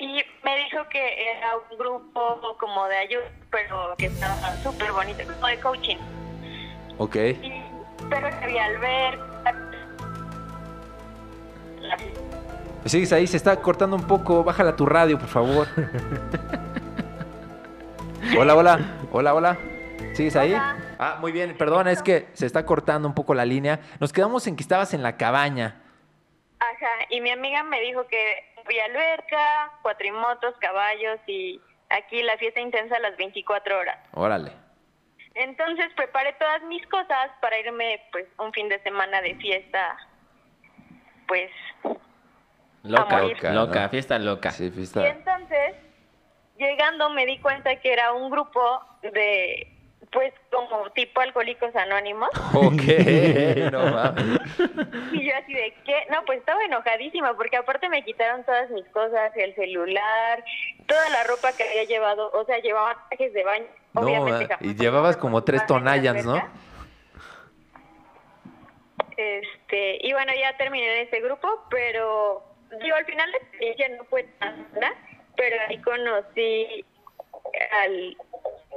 Y me dijo que era un grupo como de ayuda, pero que estaba súper bonito, como de coaching. Ok. Y, pero que había alberca. Sigues ahí, se está cortando un poco. Bájala tu radio, por favor. hola, hola. Hola, hola. ¿Sigues ahí? Hola. Ah, muy bien. Perdona, es que se está cortando un poco la línea. Nos quedamos en que estabas en la cabaña. Ajá, y mi amiga me dijo que había alberca, cuatrimotos, caballos y aquí la fiesta intensa a las 24 horas. Órale. Entonces preparé todas mis cosas para irme pues un fin de semana de fiesta, pues Loca, a morir. loca, loca, fiesta loca. Sí, y fiesta. entonces llegando me di cuenta que era un grupo de pues como tipo alcohólicos anónimos Ok. No mames. y yo así de qué no pues estaba enojadísima porque aparte me quitaron todas mis cosas el celular toda la ropa que había llevado o sea llevaba trajes de baño No, obviamente jamás y llevabas como tres tonallas, ¿no? este y bueno ya terminé en ese grupo pero digo al final la experiencia no fue tan buena pero ahí conocí al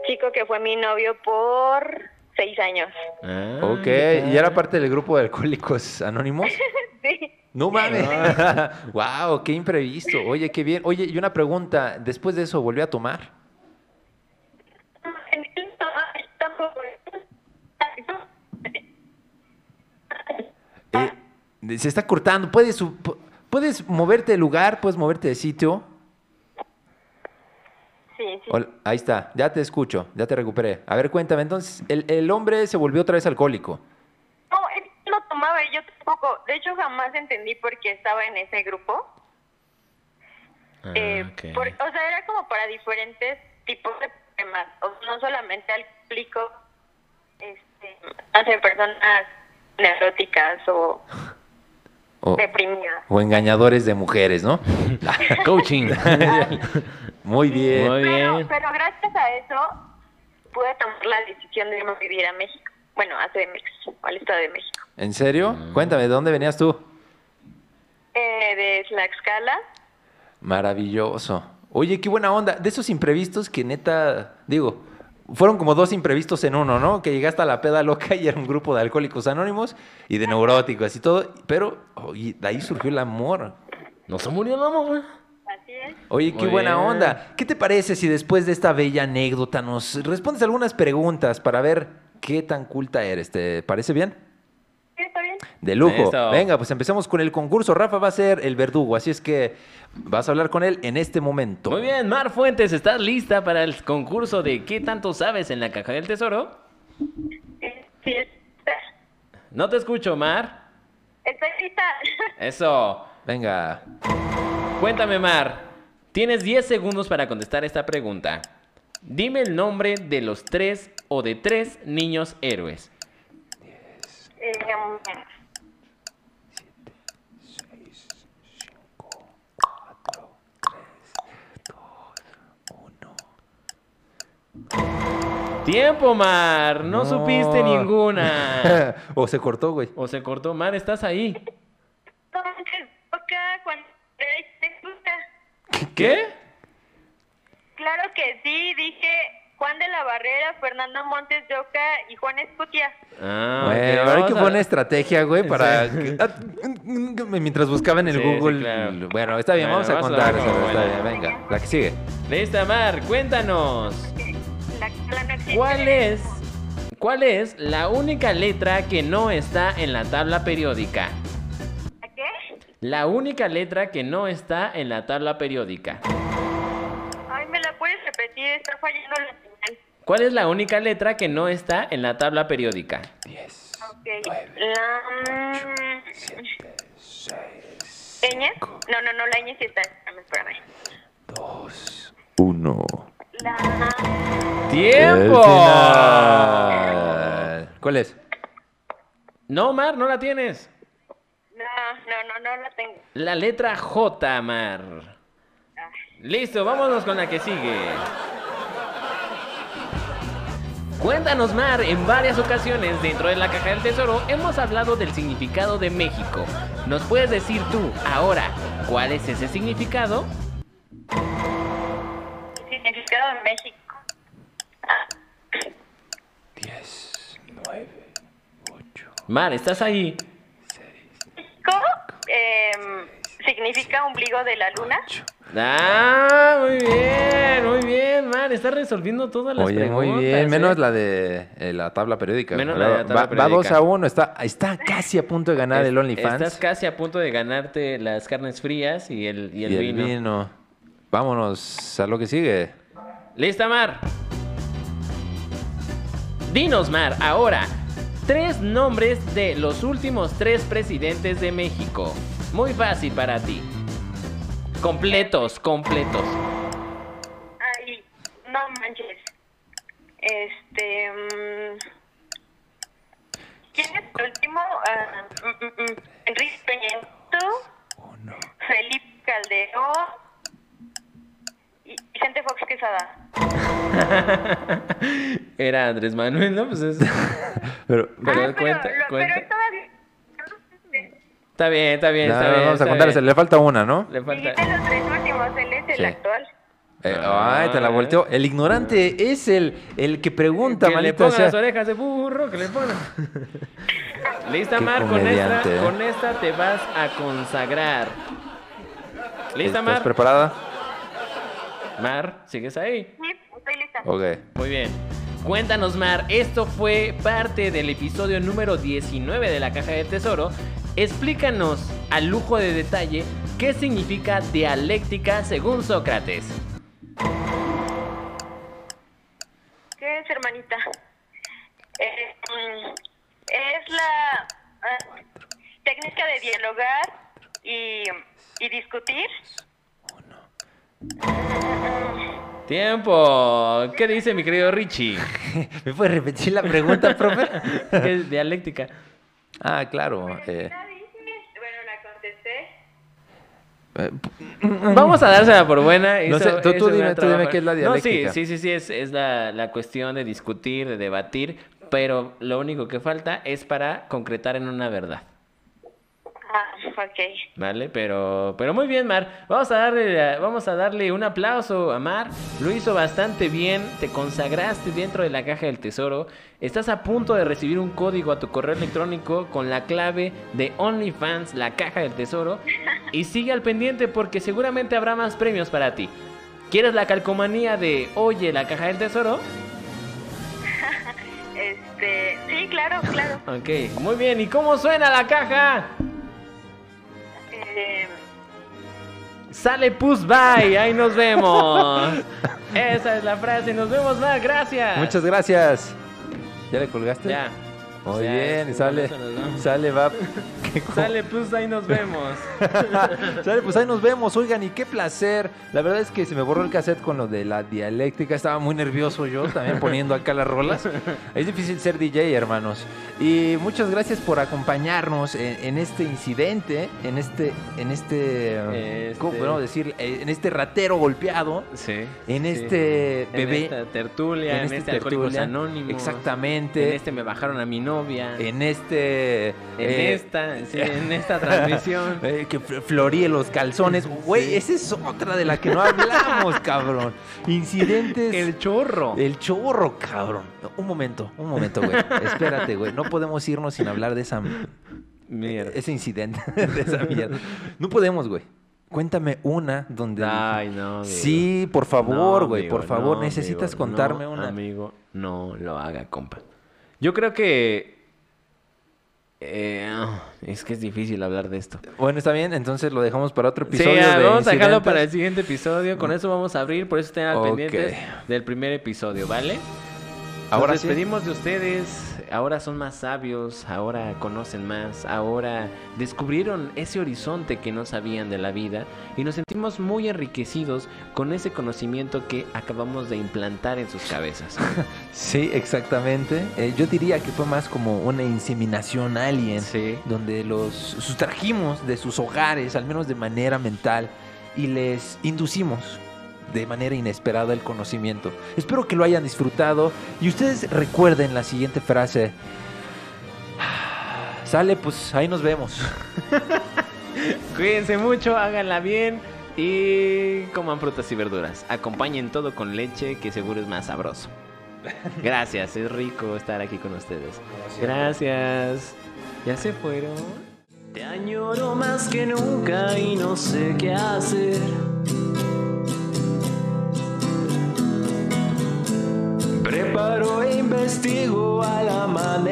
chico que fue mi novio por seis años Ah, Ok. ¿qué ¿Y era parte del grupo de alcohólicos anónimos? sí No mames. wow, qué imprevisto. Oye, qué bien. Oye, y una pregunta. Después de eso, ¿volvió a tomar? Eh, se está cortando. ¿Puedes, ¿Puedes moverte de lugar? ¿Puedes moverte de sitio? Sí, sí. Hola, ahí está, ya te escucho, ya te recuperé. A ver, cuéntame, entonces, el, el hombre se volvió otra vez alcohólico. No, él no tomaba y yo tampoco. De hecho, jamás entendí por qué estaba en ese grupo. Ah, Eh, por- o sea, era como para diferentes tipos de problemas. O sea, no solamente alcohólico, este, hace personas neuróticas o O, deprimidas. o engañadores de mujeres, ¿no? Coaching. Muy bien. Muy Pero, bien. pero gracias a eso pude tomar la decisión de irme a vivir a México. Bueno, a CDMX, al Estado de México. ¿En serio? Mm. Cuéntame, ¿de dónde venías tú? Eh, de Tlaxcala. Maravilloso. Oye, qué buena onda. De esos imprevistos que neta, digo, fueron como dos imprevistos en uno, ¿no? Que llegaste a la peda loca y era un grupo de alcohólicos anónimos y de neuróticos y todo. Pero, oye, de ahí surgió el amor. No se murió el amor. Así es. Oye, qué Muy buena bien. onda. ¿Qué te parece si después de esta bella anécdota nos respondes algunas preguntas para ver qué tan culta eres? ¿Te parece bien? Sí, está bien. De lujo. Eso. Venga, pues empecemos con el concurso. Rafa va a ser el verdugo, así es que vas a hablar con él en este momento. Muy bien, Mar Fuentes, ¿estás lista para el concurso de ¿Qué tanto sabes en la caja del tesoro? Sí, sí, está. No te escucho, Mar. Estoy lista. Eso. Venga. Cuéntame, Mar. Tienes 10 segundos para contestar esta pregunta. Dime el nombre de los tres o de tres niños héroes. Eh, Tiempo, Mar. No, No. supiste ninguna. o se cortó, güey. O se cortó, Mar, estás ahí. entonces, toca cuando te gusta. ¿Qué? Claro que sí, dije Juan de la Barrera, Fernando Montes de Oca y Juan Escutia. Ah, Bueno, ahora hay vamos que a- poner estrategia, güey, para... Sí. que- ah, Mientras buscaba en el Sí, sí, Google. claro. Bueno, está bien, Bueno, vamos a vamos a contar. ver está bien, venga, la que sigue. Lista, Mar, cuéntanos. La, la. ¿Cuál es, ¿Cuál es la única letra que no está en la tabla periódica? La única letra que no está en la tabla periódica. Ay, ¿me la puedes repetir? Está fallando la señal. ¿Cuál es la única letra que no está en la tabla periódica? Ok. La... mm, ¿Ñ? No, no, no, la ñ sí está. Espérame, espérame. Uno. La... ¡Tiempo! ¿Cuál es? No, Mar, no la tienes. No, no, no, no la tengo. La letra J, Mar. Listo, vámonos con la que sigue. Cuéntanos, Mar, en varias ocasiones dentro de la caja del tesoro hemos hablado del significado de México. ¿Nos puedes decir tú, ahora, cuál es ese significado? Significado de México. Mar, ¿estás ahí? Em, significa ombligo de la luna. Ah, muy bien, muy bien, Mar, estás resolviendo todas las Oye, preguntas. muy bien. ¿eh? Menos la de eh, la tabla periódica. Menos la de la Va- tabla va, periódica. 2 a 1. Está, está casi a punto de ganar Es- el OnlyFans. Estás casi a punto de ganarte las carnes frías y el, y el y el vino. vino. Vámonos a lo que sigue. ¿Lista, Mar? Dinos, Mar, ahora. Tres nombres de los últimos tres presidentes de México. Muy fácil para ti. Completos, completos. Ay, no manches. Este. mm, ¿Quién es el último? Ah, mm, mm, mm, Enrique Peña Nieto, Felipe Calderón Vicente Fox Quesada. Era Andrés Manuel, ¿no? Pues es... Pero, Pero ah, pero, cuenta, lo- cuenta. pero todavía. Está bien, está bien, no, está no, bien. vamos a está contar, bien. le falta una, ¿no? Le falta... Dijiste los tres últimos, él es el Sí. actual. Eh, ay, te la Ah. volteó. El ignorante es el, el que pregunta, que le maldita pongan sea. las orejas de burro, que le pongan. Lista, Qué Mar, con esta, ¿eh? con esta te vas a consagrar. Lista, ¿Estás Mar. preparada? Mar, ¿sigues ahí? Sí, estoy lista. Ok. Muy bien. Cuéntanos, Mar, esto fue parte del episodio número 19 de la Caja del Tesoro. Explícanos al lujo de detalle qué significa dialéctica según Sócrates. es, hermanita? Eh, mm, es la ah, técnica de dialogar y, y discutir. Tiempo. ¿Qué dice mi querido Richie? ¿Me puede repetir la pregunta, profe? ¿Qué es dialéctica? ah, claro. eh, contesté. Vamos a dársela por buena. No sé, tú- tú dime- tú qué es la No, dialéctica. sí, sí, sí, sí, es, es la, la cuestión de discutir, de debatir, pero lo único que falta es para concretar en una verdad. Ah, ok. ¿Vale? Pero, pero muy bien, Mar. Vamos a darle, vamos a darle un aplauso a Mar. Lo hizo bastante bien. Te consagraste dentro de la caja del tesoro. Estás a punto de recibir un código a tu correo electrónico con la clave de OnlyFans, la caja del tesoro. Y sigue al pendiente porque seguramente habrá más premios para ti. ¿Quieres la calcomanía de Oye, la caja del tesoro? Este, sí, claro, claro. Ok, muy bien. ¿Y cómo suena la caja? Sale Puss Bye, ahí nos vemos. Esa es la frase, nos vemos más, gracias. Muchas gracias. ¿Ya le colgaste? Ya. Muy O sea, bien, es- sale, sale, va. ¿Qué co- Sale Puss, ahí nos vemos. Sale, pues ahí nos vemos. Oigan, y qué placer. La verdad es que se me borró el cassette con lo de la dialéctica. Estaba muy nervioso yo también poniendo acá las rolas. Es difícil ser DJ, hermanos. Y muchas gracias por acompañarnos en, en este incidente, en este, en este, Este- ¿cómo podemos decir? Eh, En este ratero golpeado. Sí. En sí. este bebé. En esta tertulia, en, este este tertulia. Anónimos. Exactamente. En este me bajaron a mi novia. En, En este. eh, esta, sí, en esta transmisión. Eh, que fl- floríe los calzones. Güey, esa es otra de la que no hablamos, cabrón. Incidentes. El chorro. El chorro, cabrón. Un momento, un momento, güey. Espérate, güey. No podemos irnos sin hablar de esa, Mierda. ese incidente, de esa mierda. No podemos, güey. Cuéntame una donde... Ay, no. amigo. sí, por favor, güey, por favor. no, Necesitas amigo, contarme no, una. Amigo, no lo haga, compa. Yo creo que. eh, ah, es que es difícil hablar de esto. Bueno, está bien. Entonces lo dejamos para otro Sí, episodio. ah, de vamos a dejarlo para el siguiente episodio. Con eso vamos a abrir, por eso estén al Ok. pendientes del primer episodio, ¿vale? Ahora Nos sí. despedimos de ustedes. Ahora son más sabios, ahora conocen más, ahora descubrieron ese horizonte que no sabían de la vida y nos sentimos muy enriquecidos con ese conocimiento que acabamos de implantar en sus cabezas. Sí, exactamente. Eh, yo diría que fue más como una inseminación alien. Sí. donde los sustrajimos de sus hogares, al menos de manera mental, y les inducimos de manera inesperada el conocimiento. Espero que lo hayan disfrutado y ustedes recuerden la siguiente frase. Sale, pues ahí nos vemos. Cuídense mucho, háganla bien y coman frutas y verduras. Acompañen todo con leche, que seguro es más sabroso. Gracias, es rico estar aquí con ustedes. Gracias. ¿Ya se fueron? Te añoro más que nunca y no sé qué hacer. Investigo al amanecer.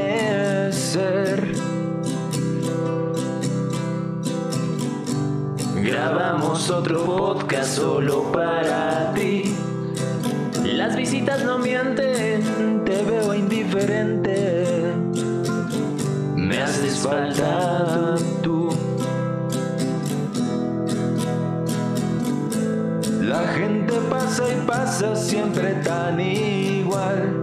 Grabamos otro podcast solo para ti. Las visitas no mienten, te veo indiferente. Me haces falta tú. La gente pasa y pasa siempre tan igual.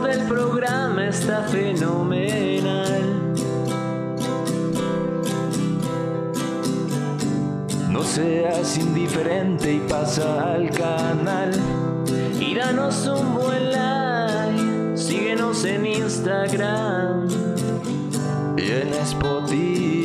Del programa está fenomenal. No seas indiferente y pasa al canal. Y danos un buen like. Síguenos en Instagram y en Spotify.